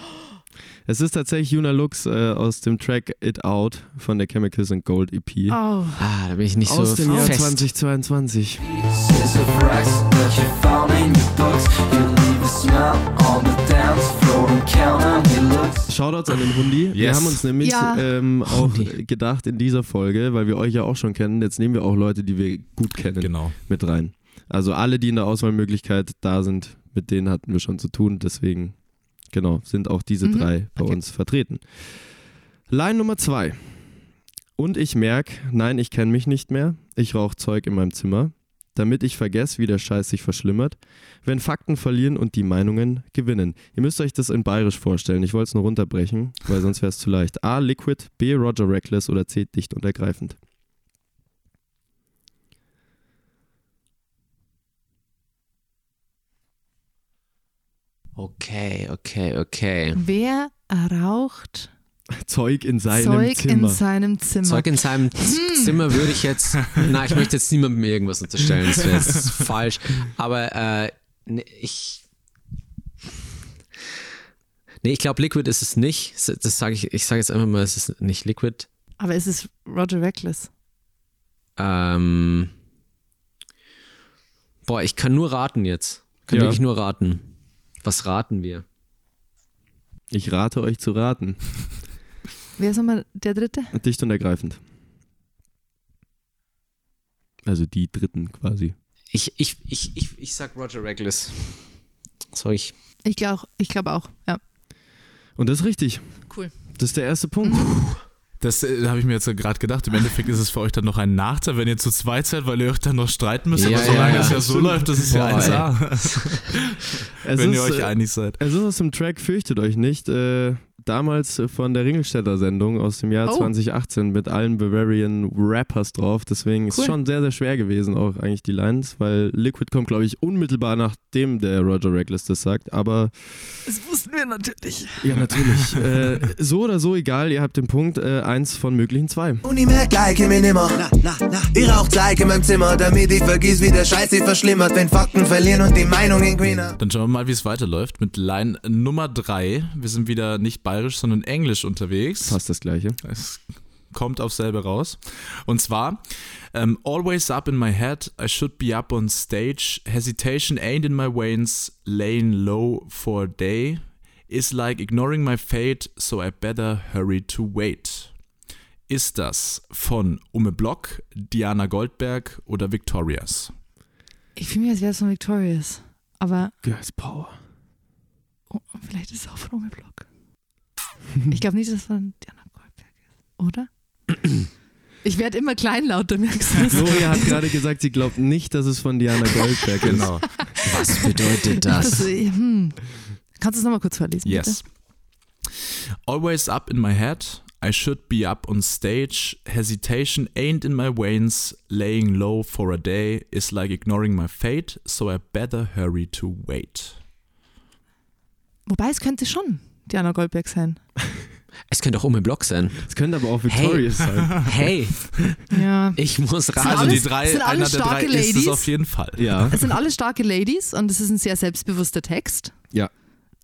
Es ist tatsächlich Juna Lux äh, aus dem Track It Out von der Chemicals and Gold EP. Oh. Ah, da bin ich nicht aus so dem Jahr fest. 2022. Pieces of rags that you found in your books. You leave a smell on the dance floor and count on your looks. Shoutouts an den Hundi. Wir Yes. haben uns nämlich Ja. ähm, auch Hundi. gedacht in dieser Folge, weil wir euch ja auch schon kennen, jetzt nehmen wir auch Leute, die wir gut kennen, Genau. mit rein. Also alle, die in der Auswahlmöglichkeit da sind, mit denen hatten wir schon zu tun. Deswegen, genau, sind auch diese Mhm. drei bei Okay. uns vertreten. Line Nummer zwei. Und ich merke, nein, ich kenne mich nicht mehr. Ich rauche Zeug in meinem Zimmer, damit ich vergesse, wie der Scheiß sich verschlimmert. Wenn Fakten verlieren und die Meinungen gewinnen. Ihr müsst euch das in bayerisch vorstellen. Ich wollte es nur runterbrechen, weil sonst wäre es zu leicht. A. Liquid, B. Roger Reckless oder C. Dicht und ergreifend. Okay, okay, okay. Wer raucht Zeug in seinem Zeug Zimmer. in seinem Zimmer? Zeug in seinem Z- Zimmer würde ich jetzt. Na, ich möchte jetzt niemandem irgendwas unterstellen, das wäre jetzt falsch. Aber äh, ne, ich. Nee, ich glaube, Liquid ist es nicht. Das sage ich, ich sage jetzt einfach mal, es ist nicht Liquid. Aber es ist Roger Reckless. Ähm, boah, ich kann nur raten jetzt. Kann Ja. wirklich nur raten. Was raten wir? Ich rate euch zu raten. Wer ist nochmal der dritte? Dicht und ergreifend. Also die dritten quasi. Ich, ich, ich, ich, ich sag Roger Reckless. Soll ich? Ich glaube ich glaub auch, ja. Und das ist richtig. Cool. Das ist der erste Punkt. Das äh, habe ich mir jetzt gerade gedacht. Im Endeffekt ist es für euch dann noch ein Nachteil, wenn ihr zu zweit seid, weil ihr euch dann noch streiten müsst. Ja, Aber solange ja, es ja. ja so läuft, das ist ja Boah, 1A. Es wenn ist, ihr euch äh, einig seid. Es ist aus dem Track Fürchtet euch nicht. Äh, damals von der Ringelstädter Sendung aus dem Jahr Oh. 2018 mit allen Bavarian Rappers drauf. Deswegen ist Cool. es schon sehr, sehr schwer gewesen, auch eigentlich die Lines, weil Liquid kommt, glaube ich, unmittelbar nachdem der Roger Reckless das sagt. Aber Das wussten wir natürlich. ja, natürlich. äh, so oder so egal, ihr habt den Punkt. Äh, eins von möglichen zwei. Und ich merk gleich mir nimmer. Na, na, na. Ich rauch Zeig in meinem Zimmer, damit ich vergiss, wie der Scheiß sich verschlimmert, wenn Fakten verlieren und die Meinungen greener. Dann schauen wir mal, wie es weiterläuft mit Line Nummer 3. Wir sind wieder nicht bayerisch, sondern englisch unterwegs. Fast das gleiche. Es kommt auf selbe raus. Und zwar, ähm, always up in my head, I should be up on stage, hesitation ain't in my veins, laying low for a day, is like ignoring my fate, so I better hurry to wait. Ist das von Ume Block, Diana Goldberg oder Victorias? Ich fühle mich, als wäre es von Victorious. Aber Girls Power. oh, vielleicht ist es auch von Ome Block. Ich glaube nicht, dass es von Diana Goldberg ist. Oder? Ich werde immer kleinlauter, merkst du das? Gloria hat gerade gesagt, sie glaubt nicht, dass es von Diana Goldberg ist. Genau. Was bedeutet Das, das? hm. Kannst du es nochmal kurz vorlesen? Yes. Always up in my head. I should be up on stage. Hesitation ain't in my veins. Laying low for a day is like ignoring my fate, so I better hurry to wait. Bitte? Wobei es könnte schon Diana Goldberg sein. Es könnte auch um den Block sein. Es könnte aber auch Victorious sein. Hey, Ja. ich muss raten. Also die drei, sind einer der drei starke ist es Ladies? auf jeden Fall. Ja. Es sind alle starke Ladies und es ist ein sehr selbstbewusster Text. Ja.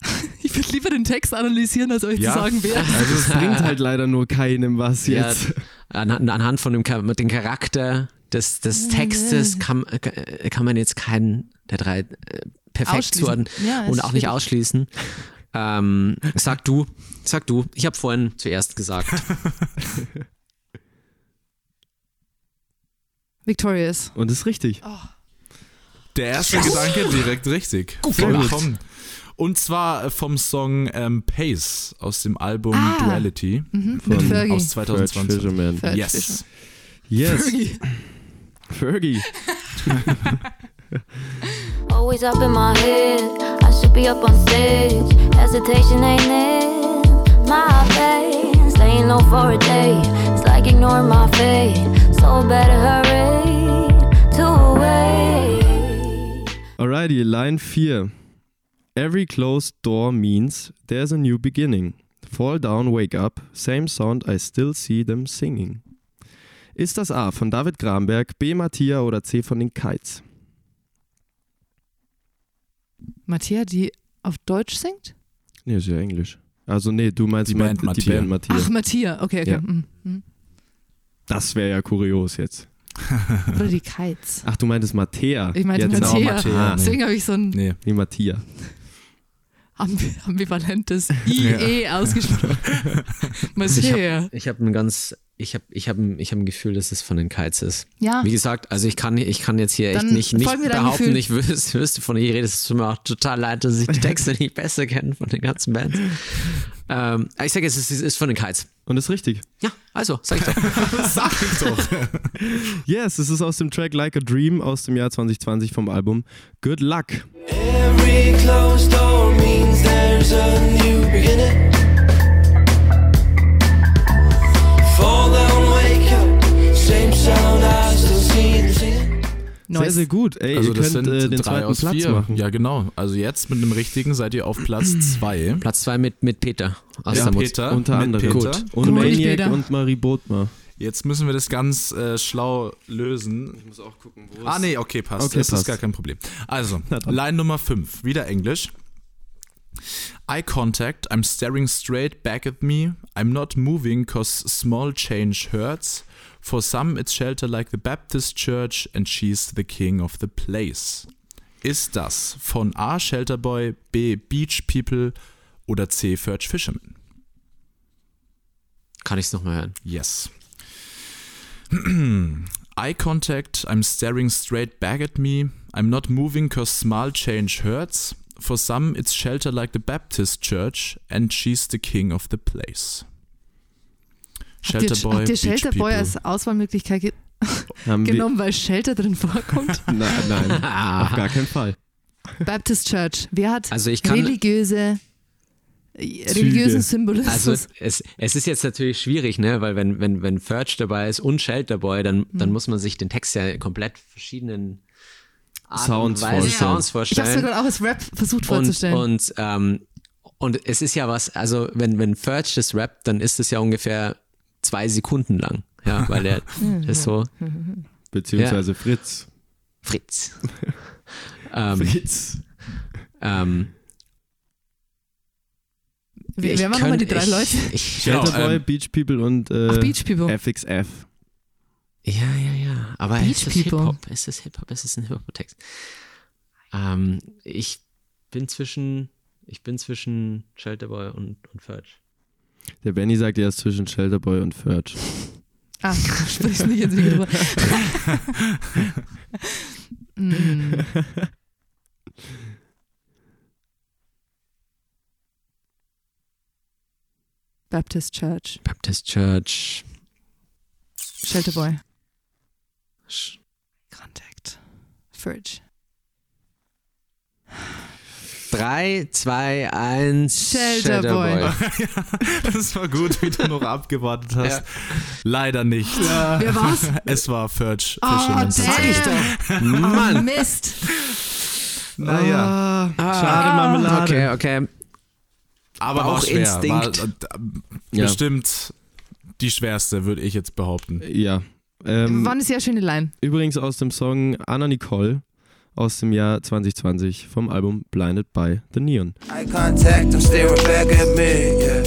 Ich würde lieber den Text analysieren, als euch Ja. zu sagen, wer. Also es bringt halt leider nur keinem was Ja, jetzt. anhand, anhand von dem, dem Charakter des, des Textes kann, kann man jetzt keinen der drei äh, perfekt zuordnen Ja, und auch nicht ausschließen. Ähm, sag du, sag du. Ich habe vorhin zuerst gesagt. Victorious. Und ist richtig. Der erste Gedanke direkt richtig. Gut. Vollkommen. Und zwar vom Song ähm, Pace aus dem Album Ah. Duality Mhm. Von Fergie. aus Fergie 2020. Fisherman. Fergie Yes. Yes. Fergie. Fergie. Always up in my head, should be up on stage. Hesitation ain't in my veins. Laying low for a day, it's like ignoring my fate. So better hurry to wait. Alrighty, Line 4. Every closed door means there's a new beginning. Fall down, wake up, same sound, I still see them singing. Ist das A von David Gramberg, B Mattia oder C von den Kites? Mattia, die auf Deutsch singt? Nee, ist ja Englisch. Also nee, du meinst Die Band die Mattia. Band Mattia. Ach, Mattia. Okay, okay. Ja. Mhm. Das wäre ja kurios jetzt. Oder die Kites. Ach, du meintest Mattea. Ich meinte Jetzt- Mattea. Mattea, nee. Deswegen habe ich so ein Nee. Nee, Mattia. ambi ambivalentes IE ausgesprochen. Also ich habe hab ein ganz, ich habe ich hab, ein- ich hab ein Gefühl, dass es von den Kites ist. Ja, Wie gesagt, also ich kann, ich kann jetzt hier echt Dann nicht, nicht behaupten, Gefühl. ich wüsste, wüsste von ihr rede. Es tut mir auch total leid, dass ich die Texte nicht besser kenne von den ganzen Bands. Ähm, ich sage jetzt, es ist, ist von den Kites. Und ist richtig. Ja, also, sag ich doch. Sag ich doch. Yes, es ist aus dem Track Like a Dream aus dem Jahr 2020 vom Album Good Luck. Every closed door means there's a new beginning. Singing. Sehr, sehr gut. Ey, also ihr das könnt sind äh, den drei zweiten aus Platz vier. machen. Ja, genau. Also jetzt mit einem richtigen seid ihr auf Platz zwei. Platz zwei mit, mit Peter aus Ja. Peter. Unter anderem. Peter. Gut. Und Gut, Maniac Peter. und Marie Bodmer. Jetzt müssen wir das ganz äh, schlau lösen. Ich muss auch gucken, wo Ah, nee, okay, passt. Okay, das passt. ist gar kein Problem. Also. Line Nummer 5, wieder Englisch. Eye contact, I'm staring straight back at me. I'm not moving cause small change hurts. For some it's shelter like the Baptist Church and she's the king of the place. Ist das von A. Shelterboy, B. Beach People oder C. Furch Fisherman? Kann ich es nochmal hören? Yes. Eye contact, I'm staring straight back at me. I'm not moving cause small change hurts. For some, it's shelter like the Baptist Church, and she's the king of the place. Habt Shelterboy, habt ihr Beach Shelterboy als Auswahlmöglichkeit ge Haben genommen, weil Shelter drin vorkommt? Nein, nein, auf gar keinen Fall. Baptist Church. Wer hat Also ich kann- religiöse, äh, religiösen Symbolismus? Also es, es ist jetzt natürlich schwierig, ne? weil wenn, wenn, wenn Furch dabei ist und Shelterboy, dann, dann muss man sich den Text ja komplett verschiedenen Arten Sounds und Weisen vorstellen. Sounds ich habe vorstellen. gerade auch als Rap versucht und, vorzustellen. und, ähm, und es ist ja was, also wenn, wenn Furch das rappt, dann ist es ja ungefähr zwei Sekunden lang. Ja, weil er das so, Beziehungsweise Fritz. Fritz. ähm, Fritz. ähm, Wer waren nochmal die drei ich, Leute? Ich, Genau, Shelterboy, ähm, Beach People und äh, Ach, Beach People. FXF. Ja, ja, ja. Aber Beach ist das People. Hip-Hop? Ist das Hip-Hop? Ist es ein Hip-Hop-Text? Ähm, ich bin zwischen, ich bin zwischen Shelterboy und, und Furch. Der Benny sagt, er ist zwischen Shelterboy und Ferg. Ach, sprichst nicht jetzt wieder drüber. Mm. Baptist Church. Baptist Church. Shelterboy. Sh Contact. Fridge. 3, 2, 1. Shelterboy. ja, das war gut, wie du noch abgewartet hast. Ja. Leider nicht. Ja. Wer war's? Es war Furch. Oh, ah, sag ich doch. Oh, Mann. Mist. Naja. Ah, Schade, ah. Marmelade. Okay, okay. Aber auch Instinkt. Äh, war, ja. Bestimmt die schwerste, würde ich jetzt behaupten. Ja. Ähm, Wann ist ja schöne Line? Übrigens aus dem Song Anna Nicole aus dem Jahr 2020 vom Album Blinded by the Neon. Eye contact, I'm staring back at me, yeah.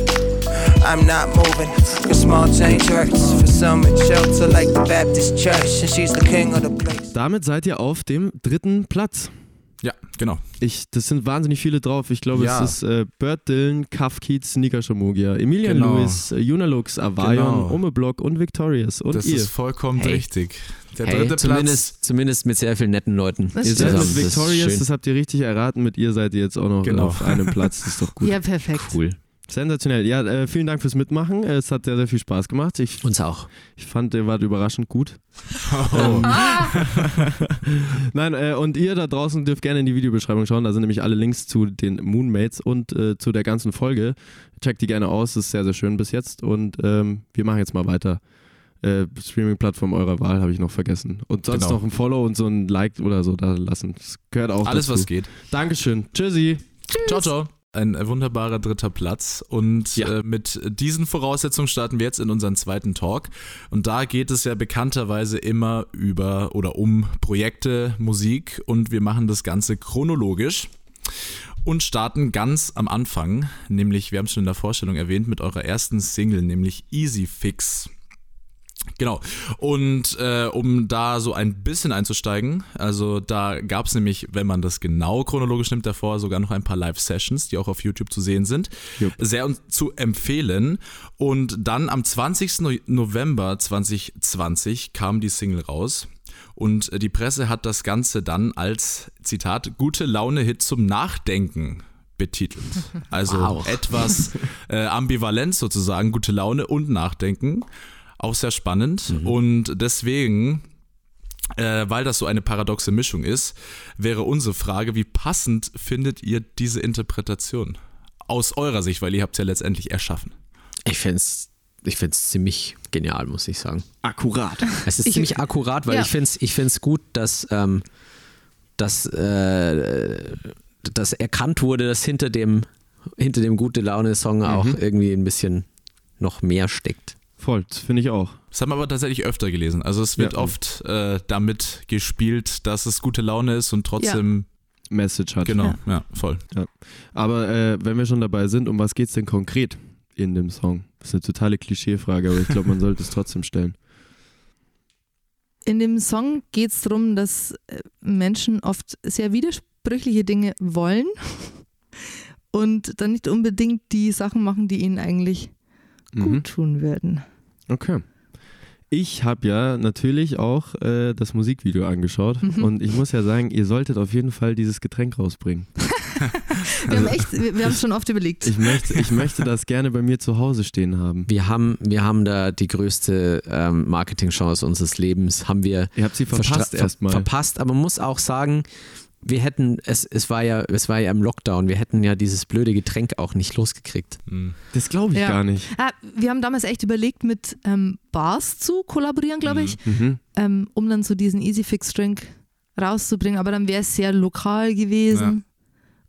I'm not moving, cause small change hurts. For some it's shelter like the Baptist church, and she's the king of the place. Damit seid ihr auf dem dritten Platz. Ja, genau. Ich, das sind wahnsinnig viele drauf. Ich glaube, Ja. es ist äh, Bert Dylan, Kaf Keats, Nika Shamogia, Emilian Genau. Lewis, äh, Unalux, Avayon, Genau. Ome Block und Victorious. Und das ihr. ist vollkommen Hey. richtig. Der Hey, dritte Platz. zumindest, zumindest mit sehr vielen netten Leuten. Das Ihr seid mit Das ist Victorious, schön. das habt ihr richtig erraten. Mit ihr seid ihr jetzt auch noch Genau. auf einem Platz. Das ist doch gut. Ja, perfekt. Cool. Sensationell. Ja, äh, vielen Dank fürs Mitmachen. Es hat sehr, sehr viel Spaß gemacht. Ich, Uns auch. ich fand, ihr wart überraschend gut. Oh. Nein, äh, und ihr da draußen dürft gerne in die Videobeschreibung schauen. Da sind nämlich alle Links zu den Moonmates und äh, zu der ganzen Folge. Checkt die gerne aus. Das ist sehr, sehr schön bis jetzt. Und ähm, wir machen jetzt mal weiter. Äh, Streaming-Plattform eurer Wahl habe ich noch vergessen. Und sonst Genau. noch ein Follow und so ein Like oder so da lassen. Das gehört auch Alles, dazu. was geht. Dankeschön. Tschüssi. Ciao, ciao. Ein wunderbarer dritter Platz. Und Ja. äh, mit diesen Voraussetzungen starten wir jetzt in unseren zweiten Talk. Und da geht es ja bekannterweise immer über oder um Projekte, Musik. Und wir machen das Ganze chronologisch. Und starten ganz am Anfang, nämlich, wir haben es schon in der Vorstellung erwähnt, mit eurer ersten Single, nämlich Easy Fix. Genau. Und äh, um da so ein bisschen einzusteigen, also da gab es nämlich, wenn man das genau chronologisch nimmt, davor sogar noch ein paar Live-Sessions, die auch auf YouTube zu sehen sind. Jupp. Sehr zu empfehlen. Und dann am 20. No- November 2020 kam die Single raus. Und äh, die Presse hat das Ganze dann als, Zitat, gute Laune-Hit zum Nachdenken betitelt. Also Wow. etwas äh, ambivalent sozusagen, gute Laune und Nachdenken. Auch sehr spannend. Und deswegen, äh, weil das so eine paradoxe Mischung ist, wäre unsere Frage, wie passend findet ihr diese Interpretation? Aus eurer Sicht, weil ihr habt es ja letztendlich erschaffen. Ich finde es ich finde es ziemlich genial, muss ich sagen. Akkurat. Es ist Ich- ziemlich akkurat, weil Ja. ich finde es ich find's gut, dass, ähm, dass, äh, dass erkannt wurde, dass hinter dem, hinter dem gute Laune-Song auch irgendwie ein bisschen noch mehr steckt. Voll, das finde ich auch. Das haben wir aber tatsächlich öfter gelesen. Also es wird Ja. oft äh, damit gespielt, dass es gute Laune ist und trotzdem, Message hat. genau, Ja. ja, voll. Aber äh, wenn wir schon dabei sind, um was geht's denn konkret in dem Song? Das ist eine totale Klischeefrage, aber ich glaube, man sollte es trotzdem stellen. In dem Song geht es darum, dass äh, Menschen oft sehr widersprüchliche Dinge wollen und dann nicht unbedingt die Sachen machen, die ihnen eigentlich Mhm. gut tun würden. Okay. Ich habe ja natürlich auch äh, das Musikvideo angeschaut Mhm. und ich muss ja sagen, ihr solltet auf jeden Fall dieses Getränk rausbringen. Wir haben echt, wir, wir haben es schon oft überlegt. Ich möchte, ich möchte das gerne bei mir zu Hause stehen haben. Wir haben, wir haben da die größte ähm, Marketingchance unseres Lebens, haben wir Ihr habt sie verpasst erstmal. Ver verpasst, aber man muss auch sagen, wir hätten, es, es, war ja, es war ja im Lockdown, wir hätten ja dieses blöde Getränk auch nicht losgekriegt. Mhm. das glaube ich Ja. gar nicht. Ah, wir haben damals echt überlegt, mit ähm, Bars zu kollaborieren, glaube ich, Mhm. ähm, um dann so diesen Easy Fix Drink rauszubringen. Aber dann wäre es sehr lokal gewesen.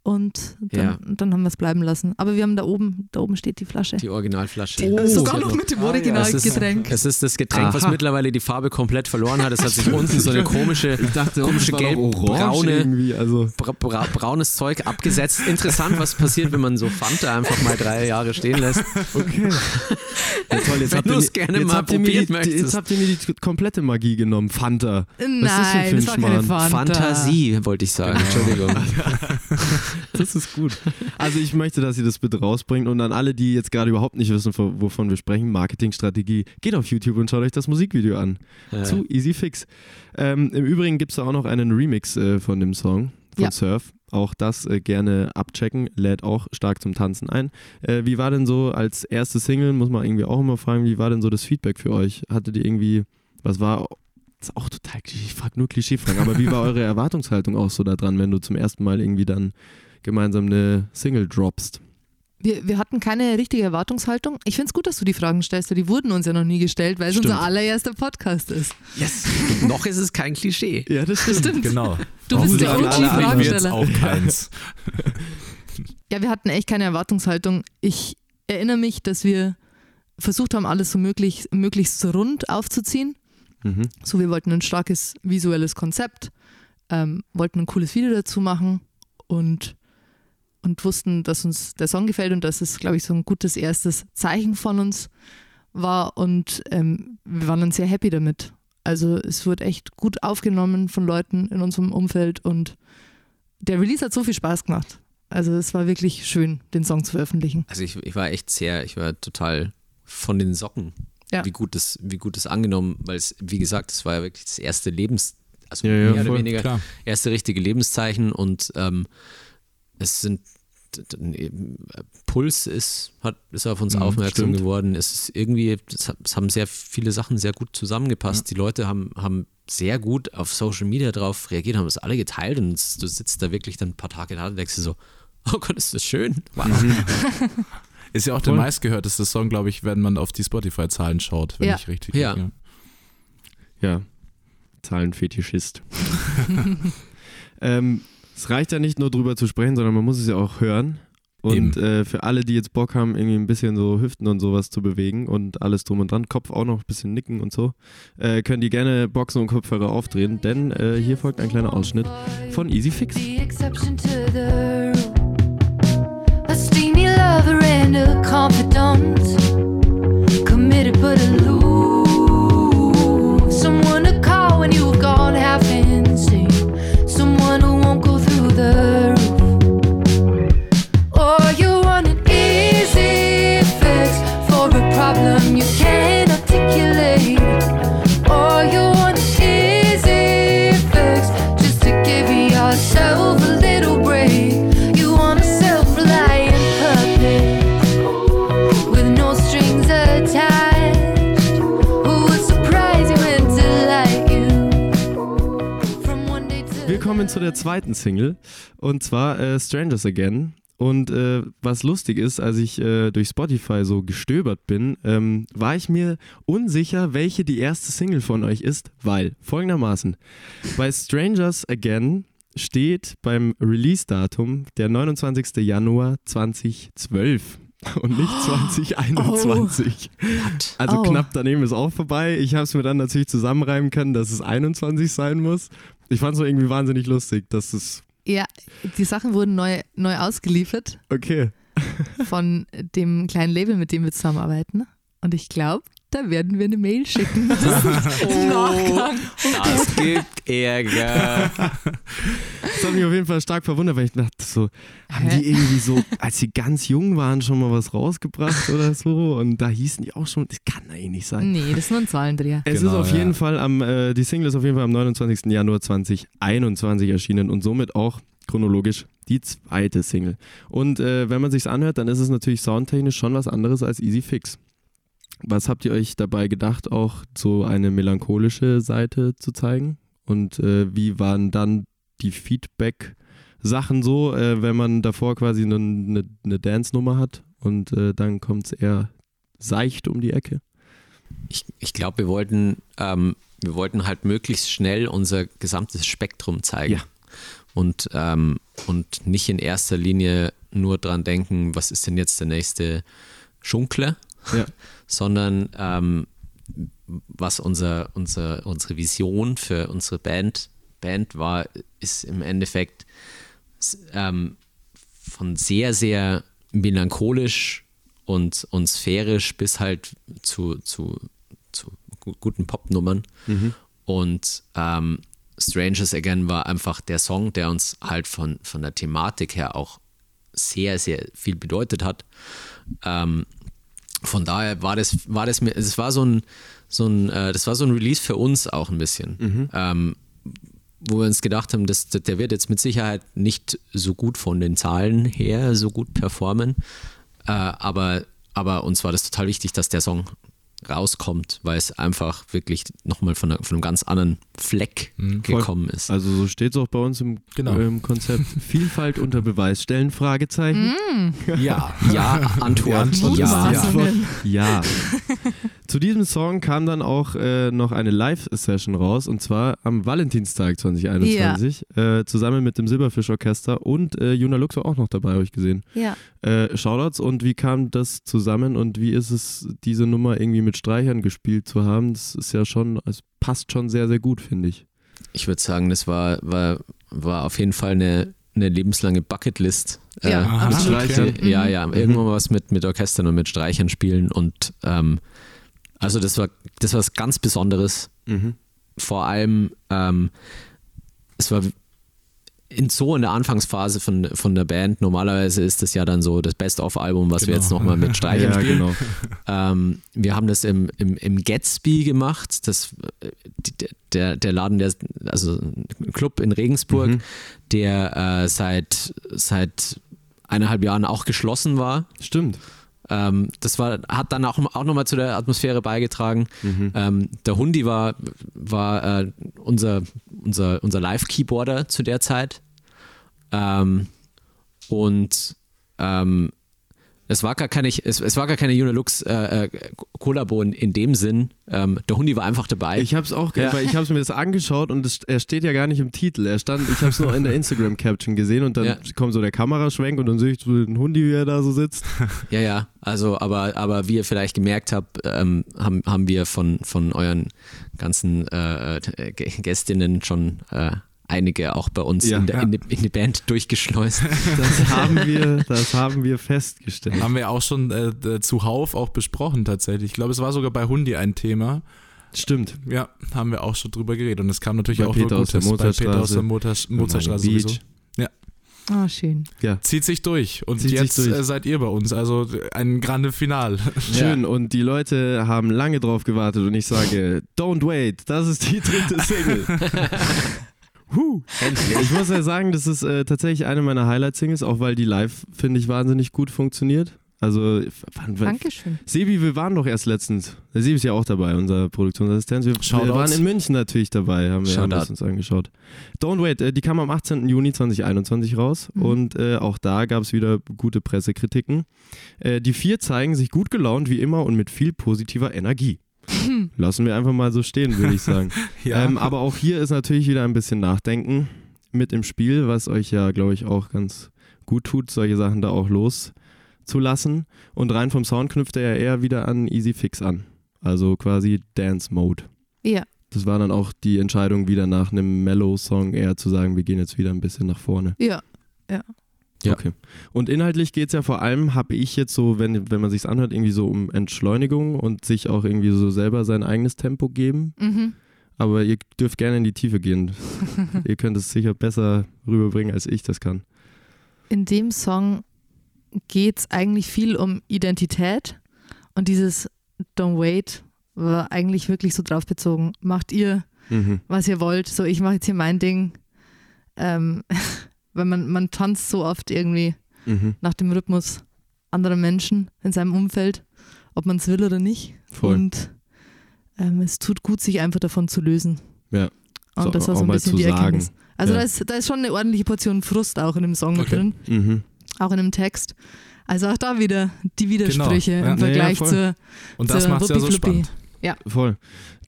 Und dann, Ja. dann haben wir es bleiben lassen. Aber wir haben da oben, da oben steht die Flasche. Die Originalflasche. Oh, Es ist sogar ja noch mit dem Es ist, Originalgetränk. es ist das Getränk, was Aha. mittlerweile die Farbe komplett verloren hat. Es hat sich unten so eine komische, Ich dachte, komische gelb-braune irgendwie, also bra bra braunes Zeug abgesetzt. Interessant, was passiert, wenn man so Fanta einfach mal drei Jahre stehen lässt. okay. Ja, toll, jetzt Wenn habt ihr, du es mir- gerne jetzt mal probiert die, möchtest. Jetzt habt ihr mir die komplette Magie genommen, Fanta. Nein, Was ist denn für ein das war keine Schmarrn? Fanta. Fantasie, wollte ich sagen. Entschuldigung. Das ist gut. Also ich möchte, dass ihr das bitte rausbringt und an alle, die jetzt gerade überhaupt nicht wissen, von- wovon wir sprechen, Marketingstrategie, geht auf YouTube und schaut euch das Musikvideo an. Ja. Zu Easy Fix. Ähm, Im Übrigen gibt es da auch noch einen Remix äh, von dem Song von Ja. Surf. Auch das äh, gerne abchecken, lädt auch stark zum Tanzen ein. Äh, wie war denn so als erste Single, muss man irgendwie auch immer fragen, wie war denn so das Feedback für euch? Hattet ihr irgendwie, was war, ist auch total Klischee, ich frage nur Klischeefragen, aber wie war eure Erwartungshaltung auch so da dran, wenn du zum ersten Mal irgendwie dann gemeinsam eine Single droppst? Wir, wir hatten keine richtige Erwartungshaltung. Ich finde es gut, dass du die Fragen stellst, weil die wurden uns ja noch nie gestellt, weil es Stimmt. unser allererster Podcast ist. Yes. Noch ist es kein Klischee. Ja, das Das stimmt. Genau. Du bist der OG-Fragensteller. auch keins. Ja, wir hatten echt keine Erwartungshaltung. Ich erinnere mich, dass wir versucht haben, alles so möglich, möglichst rund aufzuziehen. Mhm. So, wir wollten ein starkes visuelles Konzept, ähm, wollten ein cooles Video dazu machen und, und wussten, dass uns der Song gefällt und dass es, glaube ich, so ein gutes erstes Zeichen von uns war und ähm, wir waren dann sehr happy damit. Also es wurde echt gut aufgenommen von Leuten in unserem Umfeld und der Release hat so viel Spaß gemacht. Also es war wirklich schön, den Song zu veröffentlichen. Also ich, ich war echt sehr, ich war total von den Socken, Ja. wie gut das, wie gut das angenommen, weil es, wie gesagt, es war ja wirklich das erste Lebens, also Ja, ja, mehr oder voll, weniger Klar. erste richtige Lebenszeichen und ähm, es sind Puls ist, hat, ist auf uns Mhm, aufmerksam stimmt. geworden. Es ist irgendwie, es, haben sehr viele Sachen sehr gut zusammengepasst. Die Leute haben, haben sehr gut auf Social Media drauf reagiert, haben es alle geteilt und du sitzt da wirklich dann ein paar Tage da und denkst dir so, oh Gott, ist das schön. Wow. Ist ja auch der meistgehörteste Song, glaube ich, wenn man auf die Spotify-Zahlen schaut, wenn Ja. ich richtig Ja. liege. Ja, Zahlenfetischist. ähm, es reicht ja nicht nur drüber zu sprechen, sondern man muss es ja auch hören. Und äh, für alle, die jetzt Bock haben, irgendwie ein bisschen so Hüften und sowas zu bewegen und alles drum und dran, Kopf auch noch ein bisschen nicken und so, äh, können die gerne Boxen und Kopfhörer aufdrehen, denn äh, hier folgt ein kleiner Ausschnitt von Easy Fix. The exception to the kind confidant, committed but aloof. Kommen zu der zweiten Single und zwar äh, Strangers Again. Und äh, was lustig ist, als ich äh, durch Spotify so gestöbert bin, ähm, war ich mir unsicher, welche die erste Single von euch ist, weil folgendermaßen bei Strangers Again steht beim Release-Datum der 29. Januar 2012 und nicht 2021. Also Oh. knapp daneben ist auch vorbei. Ich habe es mir dann natürlich zusammenreimen können, dass es 21 sein muss. Ich fand es irgendwie wahnsinnig lustig, dass es Ja, die Sachen wurden neu, neu ausgeliefert okay. von dem kleinen Label, mit dem wir zusammenarbeiten. Und ich glaube, da werden wir eine Mail schicken. Nachgang. Das gibt Ärger. Das hat mich auf jeden Fall stark verwundert, weil ich dachte so, haben Hä? die irgendwie so, als sie ganz jung waren, schon mal was rausgebracht oder so? Und da hießen die auch schon, das kann eigentlich nicht sein. Nee, das ist nur ein Zahlendreher. Es Genau, ist auf ja. jeden Fall am, äh, die Single ist auf jeden Fall am 29. Januar 2021 erschienen und somit auch chronologisch die zweite Single. Und äh, wenn man sich's anhört, dann ist es natürlich soundtechnisch schon was anderes als Easy Fix. Was habt ihr euch dabei gedacht, auch so eine melancholische Seite zu zeigen? Und äh, wie waren dann die Feedback-Sachen so, äh, wenn man davor quasi eine, eine, eine Dance-Nummer hat und äh, dann kommt es eher seicht um die Ecke? Ich, ich glaube, wir wollten, ähm, wir wollten halt möglichst schnell unser gesamtes Spektrum zeigen. Ja. Und, ähm, und nicht in erster Linie nur dran denken, was ist denn jetzt der nächste Schunkler, Ja. sondern ähm, was unser, unser, unsere Vision für unsere Band, Band war, ist im Endeffekt ähm, von sehr, sehr melancholisch und, und sphärisch bis halt zu, zu, zu gu- guten Popnummern. Und ähm, Strangers Again war einfach der Song, der uns halt von, von der Thematik her auch sehr, sehr viel bedeutet hat. Ähm, von daher war das, war das mir, es war so ein, so ein, äh, das war so ein Release für uns auch ein bisschen. Ähm, wo wir uns gedacht haben, dass, der wird jetzt mit Sicherheit nicht so gut von den Zahlen her so gut performen. Äh, aber, aber uns war das total wichtig, dass der Song rauskommt, weil es einfach wirklich nochmal von, einer- von einem ganz anderen Fleck Voll. gekommen ist. Also so steht es auch bei uns im, Genau. im Konzept. Vielfalt unter Beweis stellen, Fragezeichen. Ja. Ja, Antwort. Antwort ja. ja. Ja. Zu diesem Song kam dann auch äh, noch eine Live-Session raus und zwar am Valentinstag 2021 äh, zusammen mit dem Silberfisch-Orchester und äh, Juna Luxo auch noch dabei, habe ich gesehen. Ja. Äh, Shoutouts und wie kam das zusammen und wie ist es, diese Nummer irgendwie mit Streichern gespielt zu haben? Das ist ja schon, es passt schon sehr, sehr gut, finde ich. Ich würde sagen, das war, war, war auf jeden Fall eine, eine lebenslange Bucketlist. Ja, Aha, mit. Streichern. Mhm. Ja, ja, irgendwann mal was mit, mit Orchestern und mit Streichern spielen und ähm, also das war, das war was ganz Besonderes. Vor allem, ähm, es war in so in der Anfangsphase von, von der Band, normalerweise ist das ja dann so das Best-of-Album, was wir Genau. jetzt nochmal mit Streichern Ja, spielen. genau. Ähm, wir haben das im, im, im Gatsby gemacht. Das, äh, der, der Laden, der, also ein Club in Regensburg, Mhm. der äh, seit, seit eineinhalb Jahren auch geschlossen war. Stimmt. Ähm, das war, hat dann auch, auch nochmal zu der Atmosphäre beigetragen. Ähm, der Hundi war, war äh, unser, unser, unser Live-Keyboarder zu der Zeit. Ähm, und ähm, es war gar keine, es, es war gar keine Unilux äh, äh, Kollabo in, dem Sinn. Ähm, der Hundi war einfach dabei. Ich habe es auch, Ja. weil ich habe mir das angeschaut und es, er steht ja gar nicht im Titel. Er stand, ich habe es nur in der Instagram Caption gesehen und dann Ja. kommt so der Kameraschwenk und dann sehe ich so den Hundi, wie er da so sitzt. Ja, ja, also, aber, aber wie ihr vielleicht gemerkt habt, ähm, haben, haben wir von, von euren ganzen äh, G- Gästinnen schon äh, einige auch bei uns Ja. in, der, Ja. in, die, in die Band durchgeschleust. Das haben wir, das haben wir festgestellt. Haben wir auch schon äh, zuhauf auch besprochen tatsächlich. Ich glaube, es war sogar bei Hundi ein Thema. Stimmt. Ja, haben wir auch schon drüber geredet. Und es kam natürlich Bei auch Peter nur aus der Gutes. Bei Peter aus der Mozartstraße sowieso. Beach. Oh, schön. Zieht sich durch. Und Zieht jetzt durch. Äh, seid ihr bei uns. Also ein grande Final. Schön. Und die Leute haben lange drauf gewartet und ich sage, don't wait, das ist die dritte Single. Huh. Ich muss ja sagen, das ist äh, tatsächlich eine meiner Highlight-Singles, auch weil die live, finde ich, wahnsinnig gut funktioniert. Also, wann, wann, Dankeschön. Sebi, wir waren doch erst letztens. Der Sebi ist ja auch dabei, unser Produktionsassistent. Wir, wir waren in München natürlich dabei, haben wir haben das uns angeschaut. Don't Wait, äh, die kam am 18. Juni 2021 raus Mhm. und äh, auch da gab es wieder gute Pressekritiken. Äh, die vier zeigen sich gut gelaunt wie immer und mit viel positiver Energie. Lassen wir einfach mal so stehen, würde ich sagen. Ja. Ähm, aber auch hier ist natürlich wieder ein bisschen Nachdenken mit im Spiel, was euch ja, glaube ich, auch ganz gut tut, solche Sachen da auch loszulassen. Und rein vom Sound knüpft er ja eher wieder an Easy Fix an. Also quasi Dance Mode. Ja. Das war dann auch die Entscheidung, wieder nach einem Mellow-Song eher zu sagen, wir gehen jetzt wieder ein bisschen nach vorne. Ja. Ja. Okay. Und inhaltlich geht es ja vor allem, habe ich jetzt so, wenn, wenn man sich anhört, irgendwie so um Entschleunigung und sich auch irgendwie so selber sein eigenes Tempo geben. Mhm. Aber ihr dürft gerne in die Tiefe gehen. ihr könnt es sicher besser rüberbringen, als ich das kann. In dem Song geht es eigentlich viel um Identität und dieses Don't Wait war eigentlich wirklich so drauf bezogen. Macht ihr, Mhm. was ihr wollt. So, ich mache jetzt hier mein Ding. Ähm, weil man, man tanzt so oft irgendwie Mhm. nach dem Rhythmus anderer Menschen in seinem Umfeld, ob man es will oder nicht. Voll. Und ähm, es tut gut, sich einfach davon zu lösen. Ja. Und So, das war auch so ein bisschen die sagen. Erkenntnis. Also Ja. da, ist, da ist schon eine ordentliche Portion Frust auch in dem Song mit Okay. drin, Mhm. auch in dem Text. Also auch da wieder die Widersprüche Genau, ja. im Vergleich Ja, ja, voll. zur Und das macht es ja so spannend. Voll.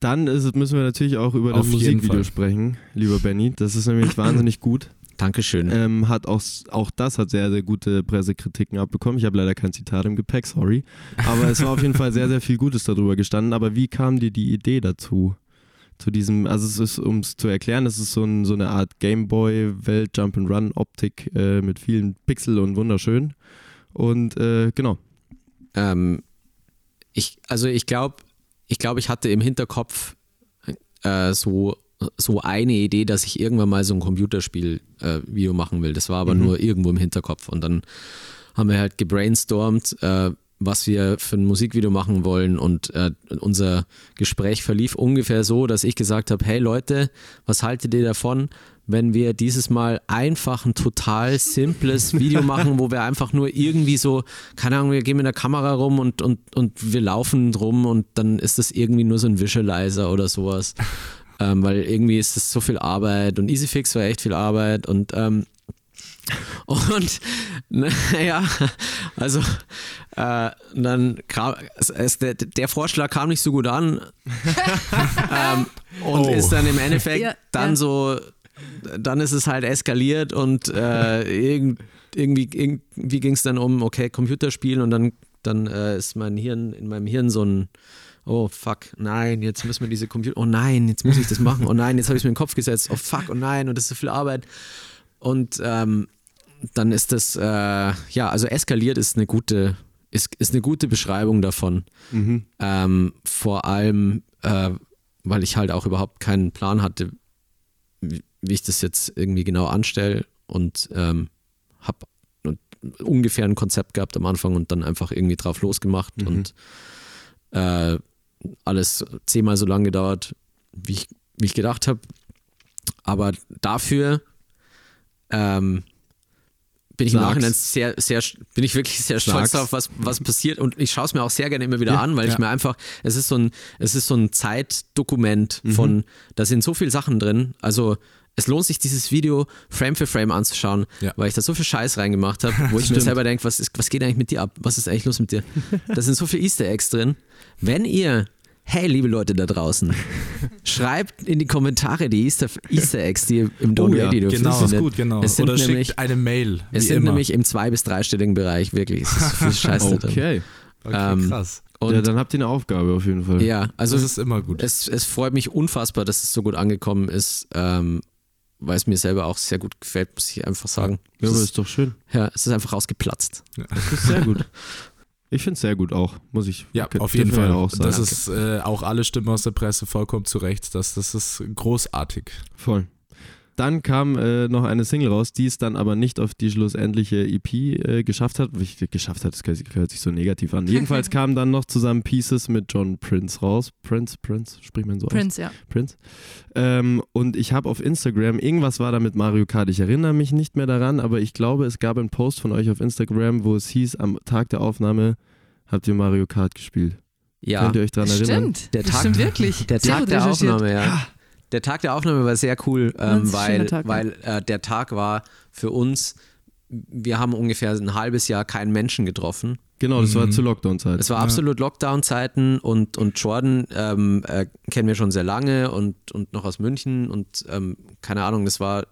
Dann ist, müssen wir natürlich auch über Auf das Musikvideo sprechen, lieber Benny. Das ist nämlich wahnsinnig gut. Dankeschön. Ähm, hat auch, auch das hat sehr, sehr gute Pressekritiken abbekommen. Ich habe leider kein Zitat im Gepäck, sorry. Aber es war auf jeden Fall sehr, sehr viel Gutes darüber gestanden. Aber wie kam dir die Idee dazu? Zu diesem, also es ist, um es zu erklären, es ist so, ein, so eine Art Gameboy-Welt, Jump-and-Run-Optik äh, mit vielen Pixel und wunderschön. Und äh, genau. Ähm, ich, also ich glaube, ich glaube, ich hatte im Hinterkopf äh, so, so eine Idee, dass ich irgendwann mal so ein Computerspiel-Video machen will. Das war aber Mhm. nur irgendwo im Hinterkopf. Und dann haben wir halt gebrainstormt, äh, was wir für ein Musikvideo machen wollen. Und äh, unser Gespräch verlief ungefähr so, dass ich gesagt habe, hey Leute, was haltet ihr davon, wenn wir dieses Mal einfach ein total simples Video machen, wo wir einfach nur irgendwie so, keine Ahnung, wir gehen mit der Kamera rum und, und, und wir laufen drum und dann ist das irgendwie nur so ein Visualizer oder sowas. Ähm, weil irgendwie ist das so viel Arbeit und EasyFix war echt viel Arbeit und ähm, und naja, also äh, dann kam es, der, der Vorschlag kam nicht so gut an ähm, und Oh. ist dann im Endeffekt Ja, dann ja. so, dann ist es halt eskaliert und äh, irgend, irgendwie, irgendwie ging es dann um, okay, Computerspiel und dann, dann äh, ist mein Hirn, in meinem Hirn so ein Oh fuck, nein, jetzt müssen wir diese Computer. Oh nein, jetzt muss ich das machen. Oh nein, jetzt habe ich es mir in den Kopf gesetzt. Oh fuck, oh nein, und das ist so viel Arbeit. Und ähm, dann ist das, äh, ja, also eskaliert ist eine gute, ist, ist eine gute Beschreibung davon. Mhm. Ähm, vor allem, äh, weil ich halt auch überhaupt keinen Plan hatte, wie, wie ich das jetzt irgendwie genau anstelle und ähm, habe ungefähr ein Konzept gehabt am Anfang und dann einfach irgendwie drauf losgemacht Mhm. und äh, alles zehnmal so lang gedauert, wie ich, wie ich gedacht habe. Aber dafür ähm, bin ich im Sag's. Nachhinein sehr, sehr, bin ich wirklich sehr stolz Sag's. darauf, was, was passiert und ich schaue es mir auch sehr gerne immer wieder Ja, an, weil ich ja. mir einfach, es ist so ein, es ist so ein Zeitdokument Mhm. von, da sind so viele Sachen drin, also es lohnt sich, dieses Video Frame für Frame anzuschauen, Ja. weil ich da so viel Scheiß reingemacht habe, wo ich mir Stimmt. selber denke, was, ist, was geht eigentlich mit dir ab? Was ist eigentlich los mit dir? Da sind so viele Easter Eggs drin. Wenn ihr, hey, liebe Leute da draußen, schreibt in die Kommentare die Easter, Easter Eggs, die ihr im Don't Oh ja, Genau, findet. ist gut, genau. Es sind Oder nämlich, schickt eine Mail. es sind immer. nämlich im zwei- bis dreistelligen Bereich, wirklich. Es ist viel Scheiß da drin. Okay. Okay, ähm, krass. Und ja, dann habt ihr eine Aufgabe auf jeden Fall. ja, also das ist immer gut. es, es freut mich unfassbar, dass es so gut angekommen ist, ähm, weil es mir selber auch sehr gut gefällt, muss ich einfach sagen. Ja, es, aber ist, ist doch schön. ja, es ist einfach rausgeplatzt. Das ist sehr gut. Ich finde es sehr gut auch, muss ich Ja, auf jeden ja Fall. auch sagen. das ist äh, auch alle Stimmen aus der Presse vollkommen zu Recht. Das, das ist großartig. Voll. Dann kam äh, noch eine Single raus, die es dann aber nicht auf die schlussendliche EP äh, geschafft hat. Wie- Geschafft hat, das hört sich so negativ an. Jedenfalls kamen dann noch zusammen Pieces mit John Prince raus. Prince, Prince, spricht man so aus? Prince, ja. Prince. Ähm, und ich habe auf Instagram, irgendwas war da mit Mario Kart, ich erinnere mich nicht mehr daran, aber ich glaube, es gab einen Post von euch auf Instagram, wo es hieß, am Tag der Aufnahme habt ihr Mario Kart gespielt. Ja, Könnt ihr euch daran erinnern? Stimmt. Der das Tag- stimmt wirklich. der Tag der. Aufnahme, ja. Der Tag der Aufnahme war sehr cool, ähm, weil, Tag, weil äh, der Tag war für uns, wir haben ungefähr ein halbes Jahr keinen Menschen getroffen. Genau, das war Mhm. zu Lockdown-Zeit. Es war absolut Lockdown-Zeiten und, und Jordan ähm, äh, kennen wir schon sehr lange und, und noch aus München und ähm, keine Ahnung, das war,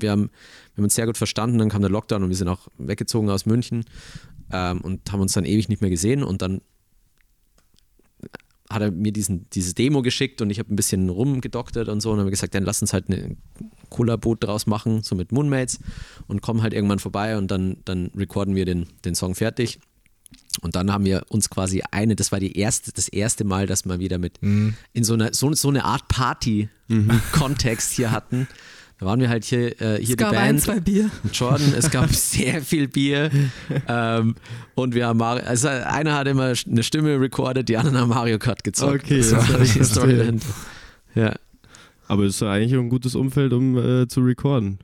wir haben, wir haben uns sehr gut verstanden, dann kam der Lockdown und wir sind auch weggezogen aus München ähm, und haben uns dann ewig nicht mehr gesehen und dann hat er mir diesen, dieses Demo geschickt und ich habe ein bisschen rumgedoktert und so und wir gesagt, dann lass uns halt eine Cola-Boot draus machen, so mit Moonmates und kommen halt irgendwann vorbei und dann, dann recorden wir den, den Song fertig. Und dann haben wir uns quasi eine, das war die erste, das erste Mal, dass wir wieder mit Mhm. in so, einer so, so eine Art Party-Kontext hier hatten. Da waren wir halt hier, äh, hier Es die gab ein, Band. zwei Bier. mit Jordan, es gab sehr viel Bier. Ähm, und wir haben Mario, also einer hat immer eine Stimme recorded, die anderen haben Mario Kart gezockt. Okay, das ja, war die verstehe. Story dahinter. Ja. Aber es ist ja eigentlich ein gutes Umfeld, um äh, zu recorden.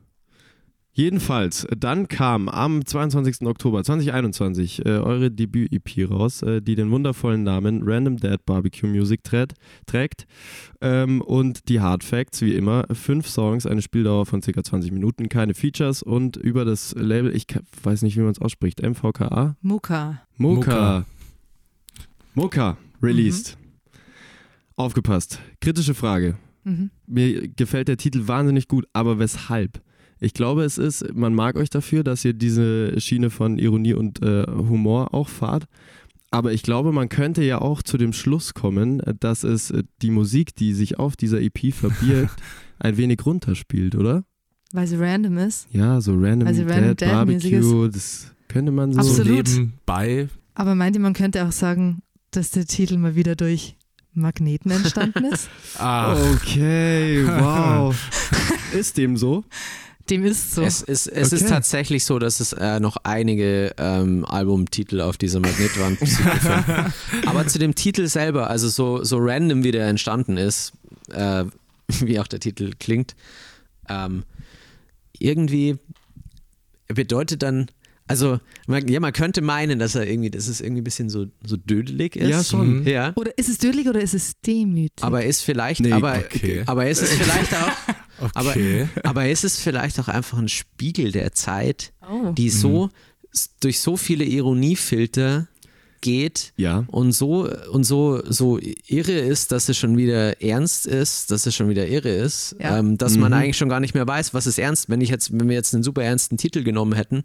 Jedenfalls, dann kam am 22. Oktober 2021 äh, eure Debüt-EP raus, äh, die den wundervollen Namen Random Dad Barbecue Music trät, trägt. Ähm, und die Hard Facts, wie immer, fünf Songs, eine Spieldauer von ca. 20 Minuten, keine Features und über das Label, ich weiß nicht, wie man es ausspricht, MVKA? Muka. Moka. Moka, released. Aufgepasst. Kritische Frage. Mhm. Mir gefällt der Titel wahnsinnig gut, aber weshalb? Ich glaube, es ist, man mag euch dafür, dass ihr diese Schiene von Ironie und äh, Humor auch fahrt. Aber ich glaube, man könnte ja auch zu dem Schluss kommen, äh, dass es äh, die Musik, die sich auf dieser EP verbirgt, ein wenig runterspielt, oder? Weil sie random ist. Ja, so Random, Also Random Dead, Dad Barbecue, das könnte man so. So Absolut. nebenbei. Aber meint ihr, man könnte auch sagen, dass der Titel mal wieder durch Magneten entstanden ist? Ah, Okay, wow. ist dem so? Dem ist so. Es, ist, es ist Okay. tatsächlich so, dass es äh, noch einige ähm, Albumtitel auf dieser Magnetwand gefunden. Aber zu dem Titel selber, also so, so random wie der entstanden ist, äh, wie auch der Titel klingt, ähm, irgendwie bedeutet dann, also man, ja, man könnte meinen, dass er irgendwie, dass es irgendwie ein bisschen so, so dödelig ist. Ja, schon. Mhm. Ja. oder ist es dödlich oder ist es demütig? Aber ist vielleicht, Nee, aber, okay. aber ist es vielleicht auch, okay. aber ist es vielleicht auch einfach ein Spiegel der Zeit, oh. die so s- durch so viele Ironiefilter geht Ja. und so und so so irre ist, dass es schon wieder ernst ist, dass es schon wieder irre ist, Ja. ähm, dass man Mhm. eigentlich schon gar nicht mehr weiß, was ist ernst. Wenn ich jetzt, wenn wir jetzt einen super ernsten Titel genommen hätten,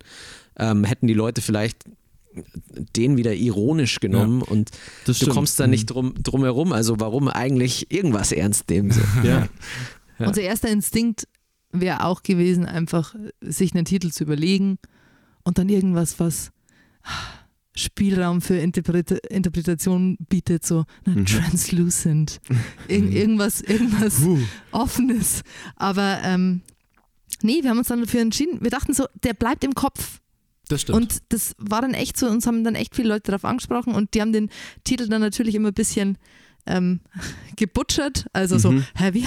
ähm, hätten die Leute vielleicht den wieder ironisch genommen und Das du stimmt. kommst da nicht drum, drum herum. Also warum eigentlich irgendwas ernst nehmen? So. Ja. Ja. Unser erster Instinkt wäre auch gewesen, einfach sich einen Titel zu überlegen und dann irgendwas, was Spielraum für Interpreta Interpretation bietet, so na, Mhm. translucent, Ir irgendwas, irgendwas Puh. Offenes. Aber ähm, nee, wir haben uns dann dafür entschieden. Wir dachten so, der bleibt im Kopf. Das stimmt. Und das war dann echt so, uns haben dann echt viele Leute darauf angesprochen und die haben den Titel dann natürlich immer ein bisschen ähm, gebutschert. Also so, Mhm. hä, wie?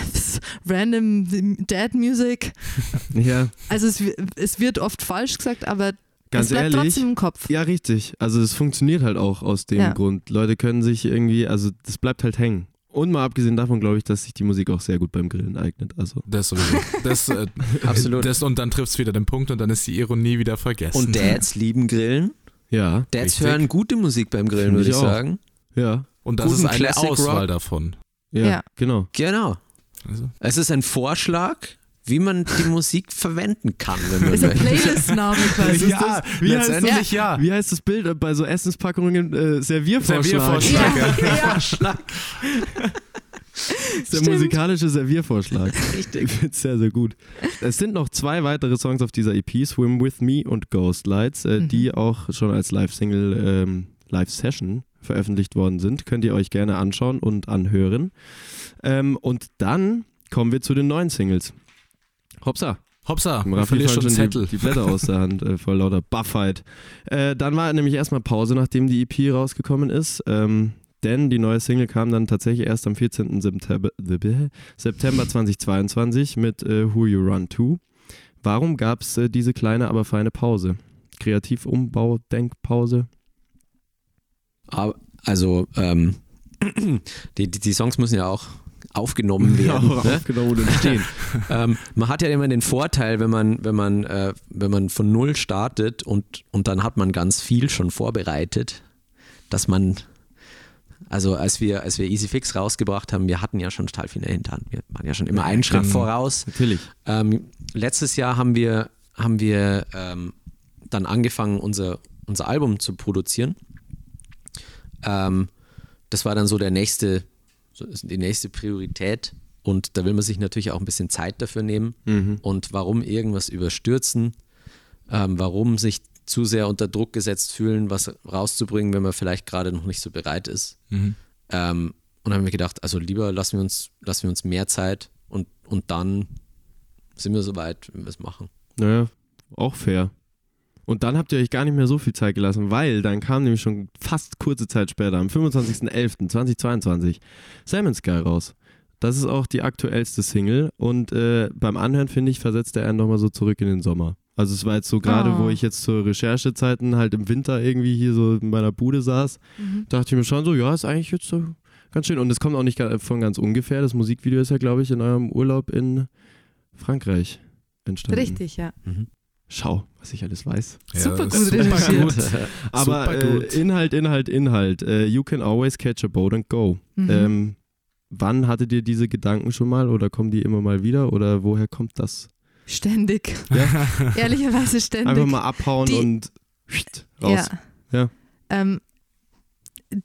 Random Dad Music. Ja, Also es, es wird oft falsch gesagt, aber ganz es bleibt ehrlich. trotzdem im Kopf. Ja, richtig. Also es funktioniert halt auch aus dem Ja. Grund. Leute können sich irgendwie, also das bleibt halt hängen. Und mal abgesehen davon glaube ich, dass sich die Musik auch sehr gut beim Grillen eignet. Also Das sowieso. Das, äh, Absolut. Das, und dann trifft es wieder den Punkt und dann ist die Ironie wieder vergessen. Und Dads lieben Grillen. ja, Dads Richtig. hören gute Musik beim Grillen, würde ich ich sagen. ja, Und das guten ist eine Classic Auswahl Rock. davon. ja, Ja. genau. Genau. Also, Es ist ein Vorschlag, wie man die Musik verwenden kann, wenn man Ist ein möchte. Playlist-Name quasi. ja, Wie heißt letztendlich ja. Wie heißt das Bild bei so Essenspackungen? Äh, Serviervorschlag. Serviervorschlag. ja. Das ist der musikalische Serviervorschlag. Richtig. Ich finde es sehr, sehr gut. Es sind noch zwei weitere Songs auf dieser EP, Swim With Me und Ghost Lights, äh, Mhm. die auch schon als Live-Single, ähm, Live-Session veröffentlicht worden sind. Könnt ihr euch gerne anschauen und anhören. Ähm, und dann kommen wir zu den neuen Singles. Hopsa. Hopsa, ich verliere schon Zettel. die, die Blätter aus der Hand äh, vor lauter Buffheit. Äh, dann war nämlich erstmal Pause, nachdem die EP rausgekommen ist. Ähm, denn die neue Single kam dann tatsächlich erst am 14. September, September 2022 mit äh, Who You Run To. Warum gab es äh, diese kleine, aber feine Pause? Kreativumbau, Denkpause? Aber, also, ähm, die, die, die Songs müssen ja auch aufgenommen werden. auch ne? aufgenommen und stehen. ähm, man hat ja immer den Vorteil, wenn man, wenn man, äh, wenn man von null startet und, und dann hat man ganz viel schon vorbereitet, dass man, also als wir, als wir Easy Fix rausgebracht haben, wir hatten ja schon total viel in der Hinterhand. Wir waren ja schon immer einen Schritt Mhm. voraus. Natürlich. Ähm, letztes Jahr haben wir, haben wir ähm, dann angefangen, unser, unser Album zu produzieren. Ähm, das war dann so der nächste, die nächste Priorität. Und da will man sich natürlich auch ein bisschen Zeit dafür nehmen. Mhm. Und warum irgendwas überstürzen, ähm, warum sich zu sehr unter Druck gesetzt fühlen, was rauszubringen, wenn man vielleicht gerade noch nicht so bereit ist. Mhm. Ähm, und dann haben wir gedacht, also lieber lassen wir uns, lassen wir uns mehr Zeit und, und dann sind wir soweit, wenn wir es machen. Naja, auch fair. Und dann habt ihr euch gar nicht mehr so viel Zeit gelassen, weil dann kam nämlich schon fast kurze Zeit später, am 25.11.2022, Salmon Sky raus. Das ist auch die aktuellste Single und äh, beim Anhören, finde ich, versetzt er einen nochmal so zurück in den Sommer. Also es war jetzt so gerade, Oh. wo ich jetzt zur Recherchezeiten halt im Winter irgendwie hier so in meiner Bude saß, dachte ich mir schon so, ja, ist eigentlich jetzt so ganz schön. Und es kommt auch nicht von ganz ungefähr. Das Musikvideo ist ja, glaube ich, in eurem Urlaub in Frankreich entstanden. Richtig, ja. Schau, was ich alles weiß. Super ist gut super recherchiert. gut. Aber Super äh, gut. Inhalt, Inhalt, Inhalt. Äh, you can always catch a boat and go. Mhm. Ähm, wann hattet ihr diese Gedanken schon mal oder kommen die immer mal wieder oder woher kommt das? Ständig. Ja? Ehrlicherweise ständig. Einfach mal abhauen Die- und raus. Ja. Ja. Ähm,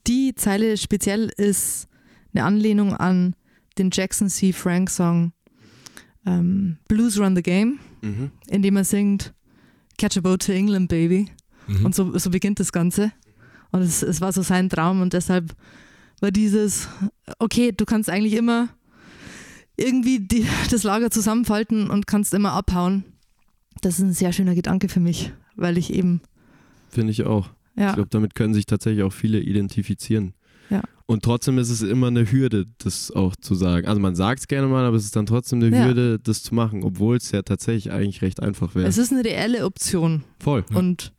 die Zeile speziell ist eine Anlehnung an den Jackson C. Frank Song ähm, Blues Run the Game, Mhm. in dem er singt Catch a Boat to England, Baby. Mhm. Und so, so beginnt das Ganze. Und es, es war so sein Traum und deshalb war dieses, okay, du kannst eigentlich immer irgendwie die, das Lager zusammenfalten und kannst immer abhauen. Das ist ein sehr schöner Gedanke für mich, weil ich eben, Finde ich auch. ja, Ich glaube, damit können sich tatsächlich auch viele identifizieren. Und trotzdem ist es immer eine Hürde, das auch zu sagen. Also man sagt es gerne mal, aber es ist dann trotzdem eine Ja. Hürde, das zu machen, obwohl es ja tatsächlich eigentlich recht einfach wäre. es ist eine reelle Option. Voll. Ja. Und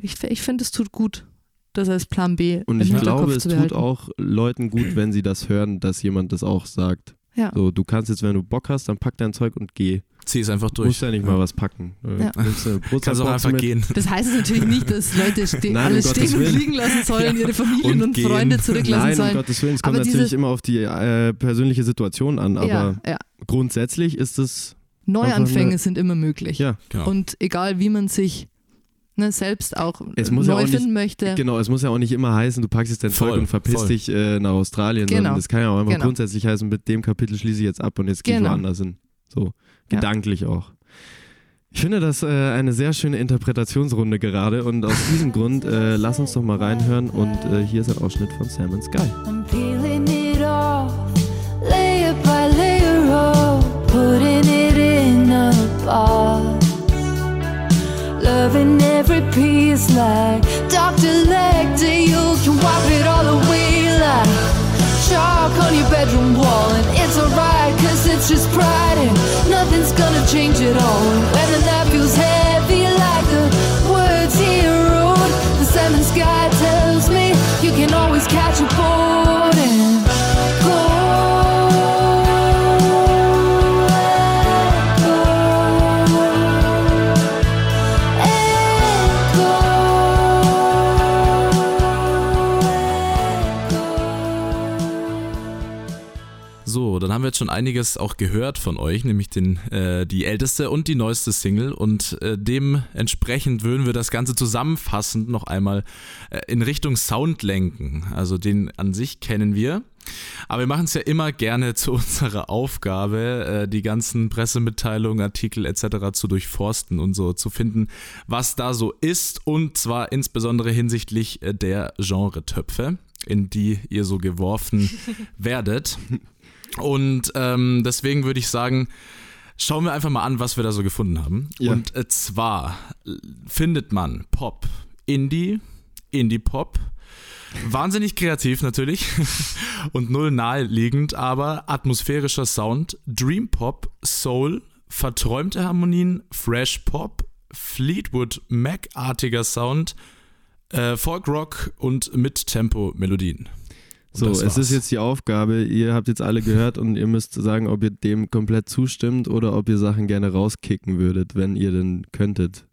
ich, ich finde, es tut gut, das als Plan B Und ich glaube, es tut auch Leuten gut, wenn sie das hören, dass jemand das auch sagt. Ja. So, du kannst jetzt, wenn du Bock hast, dann pack dein Zeug und geh. Zieh es einfach Du musst durch. ja nicht mal was packen. Ja. Du eine Kannst auch einfach mit. gehen. Das heißt natürlich nicht, dass Leute ste Nein, um alles Gottes stehen und liegen lassen sollen, ihre Familien Und und. Freunde zurücklassen Nein, um sollen. Gottes Willen, es kommt Aber natürlich dieses- immer auf die äh, persönliche Situation an, aber ja, ja. grundsätzlich ist es, Neuanfänge eine- sind immer möglich. ja, Genau. Und egal wie man sich ne, selbst auch Es muss ja neu auch nicht- finden möchte. genau, es muss ja auch nicht immer heißen, du packst jetzt dein Voll, Zeug und verpisst voll. dich äh, nach Australien, Genau. sondern das kann ja auch immer Genau. grundsätzlich heißen, mit dem Kapitel schließe ich jetzt ab und jetzt gehe ich Genau. woanders hin. So, Ja. gedanklich auch. Ich finde das äh, eine sehr schöne Interpretationsrunde gerade und aus diesem Grund äh, lass uns doch mal reinhören und äh, hier ist ein Ausschnitt von Salmon Sky. I'm peeling it off, layer by layer, putting it in a box. Loving every piece like Dr. Lecter. You can wipe it all away like chalk on your bedroom wall. And it's alright, cause it's just pride. And nothing's gonna change at all. And when the night feels heavy like the words he wrote, the salmon sky tells me you can always catch a boat haben wir jetzt schon einiges auch gehört von euch, nämlich den, äh, die älteste und die neueste Single. Und äh, dementsprechend würden wir das Ganze zusammenfassend noch einmal äh, in Richtung Sound lenken. Also den an sich kennen wir. Aber wir machen es ja immer gerne zu unserer Aufgabe, äh, die ganzen Pressemitteilungen, Artikel etc. zu durchforsten und so zu finden, was da so ist. Und zwar insbesondere hinsichtlich äh, der Genre-Töpfe, in die ihr so geworfen werdet. Und ähm, deswegen würde ich sagen, Schauen wir einfach mal an, was wir da so gefunden haben. Ja. Und äh, zwar äh, findet man Pop, Indie, Indie-Pop, wahnsinnig kreativ natürlich und null naheliegend, aber atmosphärischer Sound, Dream Pop, Soul, verträumte Harmonien, Fresh Pop, Fleetwood Mac-artiger Sound, äh, Folk Rock und mit Tempo-Melodien. Und So, es war's. ist jetzt die Aufgabe, ihr habt jetzt alle gehört und ihr müsst sagen, ob ihr dem komplett zustimmt oder ob ihr Sachen gerne rauskicken würdet, wenn ihr denn könntet.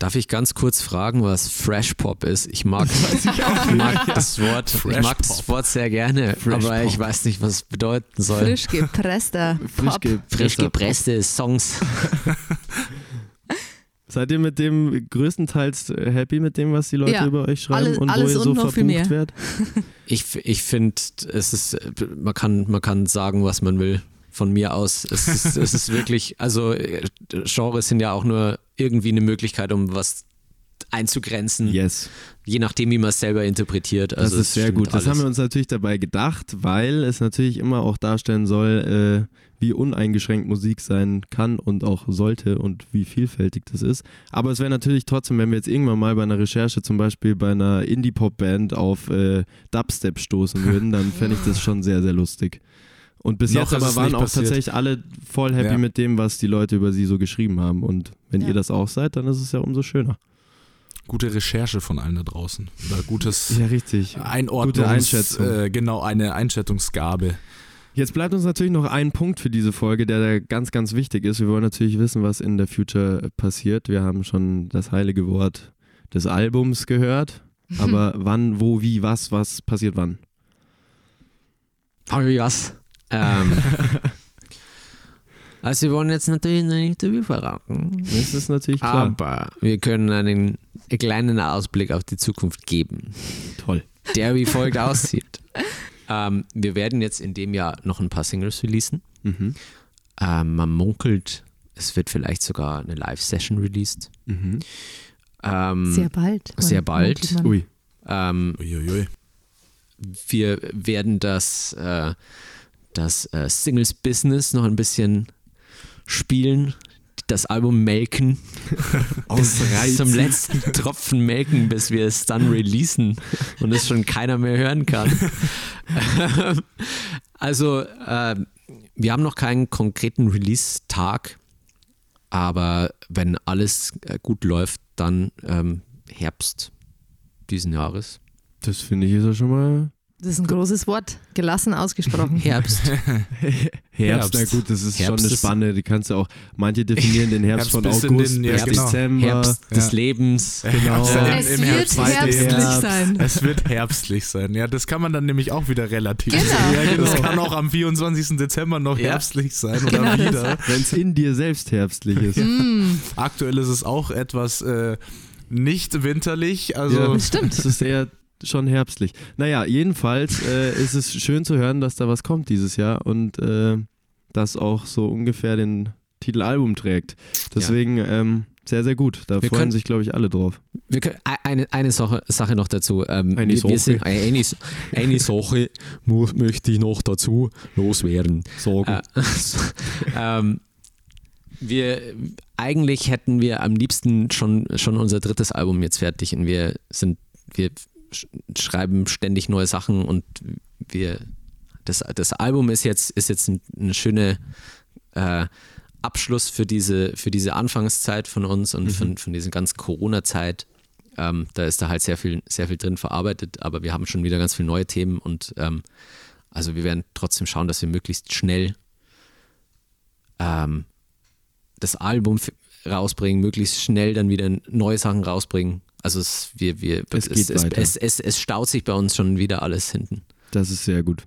Darf ich ganz kurz fragen, was Fresh Pop ist? Ich mag, ich mag das Wort, ich mag das. Wort sehr gerne, Fresh aber ich Pop. weiß nicht, was es bedeuten soll. Frisch gepresster Frisch Pop. gepresster Frisch gepresste Songs. Seid ihr mit dem größtenteils äh, happy mit dem, was die Leute Ja, über euch schreiben alles- und wo alles ihr und so noch viel mehr. verbucht werdet? Ich, ich finde, es ist, man kann, man kann sagen, was man will. Von mir aus. Es ist, es ist wirklich, also äh, Genres sind ja auch nur irgendwie eine Möglichkeit, um was einzugrenzen, Yes, je nachdem, wie man es selber interpretiert. das Also ist es sehr gut. Das alles. haben wir uns natürlich dabei gedacht, weil es natürlich immer auch darstellen soll, äh, wie uneingeschränkt Musik sein kann und auch sollte und wie vielfältig das ist. Aber es wäre natürlich trotzdem, wenn wir jetzt irgendwann mal bei einer Recherche zum Beispiel bei einer Indie-Pop-Band auf äh, Dubstep stoßen würden, dann fände ich das schon sehr, sehr lustig. Und bis Noch jetzt ist aber waren auch passiert. tatsächlich alle voll happy Ja. mit dem, was die Leute über sie so geschrieben haben. Und wenn Ja. ihr das auch seid, dann ist es ja umso schöner. Gute Recherche von allen da draußen. Oder gutes Ja, richtig. Einordnungs... Gute Einschätzung. Äh, genau, eine Einschätzungsgabe. Jetzt bleibt uns natürlich noch ein Punkt für diese Folge, der ganz, ganz wichtig ist. Wir wollen natürlich wissen, was in der Future passiert. Wir haben schon das heilige Wort des Albums gehört. Aber wann, wo, wie, was, was passiert wann? Wie was? Ähm, also wir wollen jetzt natürlich noch nicht zu viel verraten. Das ist natürlich klar. Aber wir können einen kleinen Ausblick auf die Zukunft geben, Toll. der wie folgt aussieht. Ähm, wir werden jetzt in dem Jahr noch ein paar Singles releasen. Mhm. Ähm, man munkelt, es wird vielleicht sogar eine Live-Session released. Mhm. Ähm, Sehr bald. Sehr bald. Ui. ähm, Uiuiui. wir werden das, äh, das äh, Singles-Business noch ein bisschen spielen, das Album melken, bis zum letzten Tropfen melken, bis wir es dann releasen und es schon keiner mehr hören kann. also, äh, wir haben noch keinen konkreten Release-Tag, aber wenn alles äh, gut läuft, dann ähm, Herbst diesen Jahres. Das finde ich ist ja schon mal Das ist ein großes Wort. Gelassen ausgesprochen. Herbst. Herbst. Na gut, das ist Herbst schon eine Spanne. Die kannst du auch, manche definieren den Herbst, Herbst von August den- ja, bis genau. Dezember. Herbst Ja. des Lebens. Genau. Im- Es im wird Herbst. herbstlich Herbst. sein. Es wird herbstlich sein. Ja, das kann man dann nämlich auch wieder relativ Genau. sehen. Ja, genau. Das kann auch am 24. Dezember noch Ja. herbstlich sein oder Genau. wieder. Wenn es in dir selbst herbstlich ist. Mm, Aktuell ist es auch etwas äh, nicht winterlich. Also Ja. das stimmt. Es ist eher schon herbstlich. Naja, jedenfalls äh, ist es schön zu hören, dass da was kommt dieses Jahr und äh, das auch so ungefähr den Titel Album trägt. Deswegen ähm, sehr, sehr gut. Da Wir freuen können- sich, glaube ich, alle drauf. Wir können, e- eine, eine Sache, Sache noch dazu. Ähm, Eine wir, Sache. Wir sind, eine, eine Sache möchte ich noch dazu loswerden. Sorgen. Äh, ähm, wir, eigentlich hätten wir am liebsten schon, schon unser drittes Album jetzt fertig und wir sind, wir schreiben ständig neue Sachen und wir, das, das Album ist jetzt, ist jetzt ein, eine schöne äh, Abschluss für diese, für diese Anfangszeit von uns und von, von dieser ganzen Corona-Zeit. Ähm, da ist da halt sehr viel, sehr viel drin verarbeitet, aber wir haben schon wieder ganz viele neue Themen und ähm, also wir werden trotzdem schauen, dass wir möglichst schnell ähm, das Album rausbringen, möglichst schnell dann wieder neue Sachen rausbringen. Also es, wir, wir, Es geht es, es, es, es staut sich bei uns schon wieder alles hinten. Das ist sehr gut.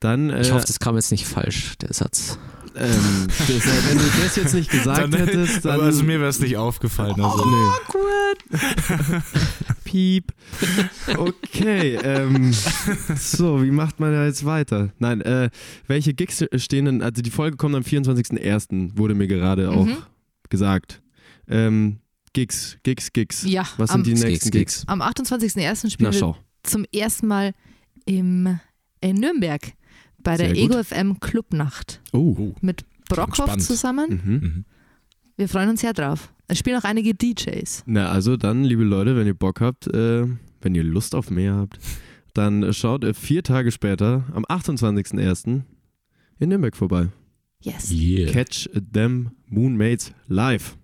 Dann, äh, Ich hoffe, das kam jetzt nicht falsch, der Satz. ähm, das, äh, wenn du das jetzt nicht gesagt hättest, dann. aber also mir wäre es nicht aufgefallen. Also. nee. Piep. Okay, ähm, so, wie macht man da jetzt weiter? Nein, äh, welche Gigs stehen denn, also die Folge kommt am 24.01., wurde mir gerade auch Mhm. gesagt. Ähm, Gigs, Gigs, Gigs. Ja, Was am, sind die nächsten Gigs, Gigs? am 28.01. Na spielen wir zum ersten Mal im, in Nürnberg bei der gut. Ego FM Clubnacht Oh, mit Brockhoff Spannend. zusammen. Mhm. Mhm. Wir freuen uns sehr drauf. Es spielen auch einige DJs. Na, also dann, liebe Leute, wenn ihr Bock habt, äh, wenn ihr Lust auf mehr habt, dann schaut äh, vier Tage später, am 28.01. in Nürnberg vorbei. Yes. Yeah. Catch them Moonmates live.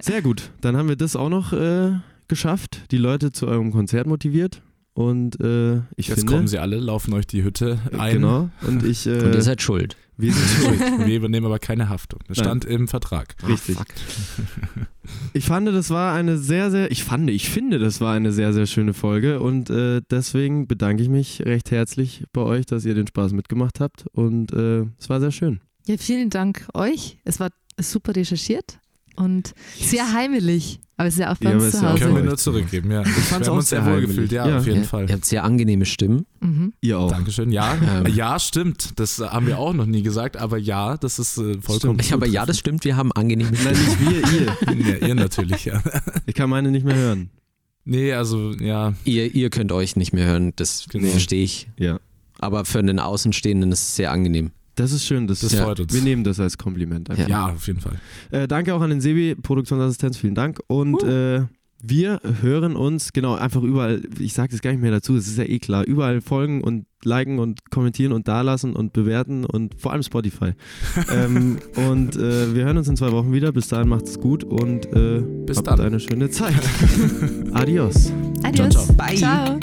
Sehr gut. Dann haben wir das auch noch äh, geschafft, die Leute zu eurem Konzert motiviert. Und äh, ich Jetzt finde. kommen sie alle, laufen euch die Hütte ein. Genau. Und ich. Äh, Und ihr seid schuld. wir sind schuld. Wir übernehmen aber keine Haftung. Das Nein. stand im Vertrag. Richtig. Ich fand, das war eine sehr, sehr, ich fand, ich finde, das war eine sehr, sehr schöne Folge und äh, deswegen bedanke ich mich recht herzlich bei euch, dass ihr den Spaß mitgemacht habt und äh, es war sehr schön. Ja, vielen Dank euch. Es war super recherchiert und sehr heimelig. Aber es ist ja auch bei Ja, uns aber es zu Hause. Können wir nur zurückgeben, ja. Ich fand's wir auch sehr sehr wohl gefühlt, ja, Ja. auf jeden Ja, Fall. Ihr habt sehr angenehme Stimmen. Mhm. Ihr auch. Dankeschön. Ja, Ähm. ja, stimmt. Das haben wir auch noch nie gesagt, aber ja, das ist äh, vollkommen. Ich, aber ja, das stimmt, wir haben angenehme Nein, Stimmen. nicht wir, ihr. stimmt. Ja, ihr natürlich, ja. Ich kann meine nicht mehr hören. Nee, also, ja. Ihr, ihr könnt euch nicht mehr hören, das Genau. verstehe ich. Ja. Aber für einen Außenstehenden ist es sehr angenehm. Das ist schön. Das, Das ja, freut uns. Wir nehmen das als Kompliment. einfach. Ja, auf jeden Fall. Äh, danke auch an den Sebi, Produktionsassistenz, vielen Dank. Und äh, wir hören uns, genau, einfach überall, ich sage das gar nicht mehr dazu, es ist ja eh klar, überall folgen und liken und kommentieren und dalassen und bewerten und vor allem Spotify. ähm, und äh, wir hören uns in zwei Wochen wieder. Bis dahin macht's gut und äh, Bis habt dann. eine schöne Zeit. Adios. Adios. Ciao, ciao. Bye. Ciao.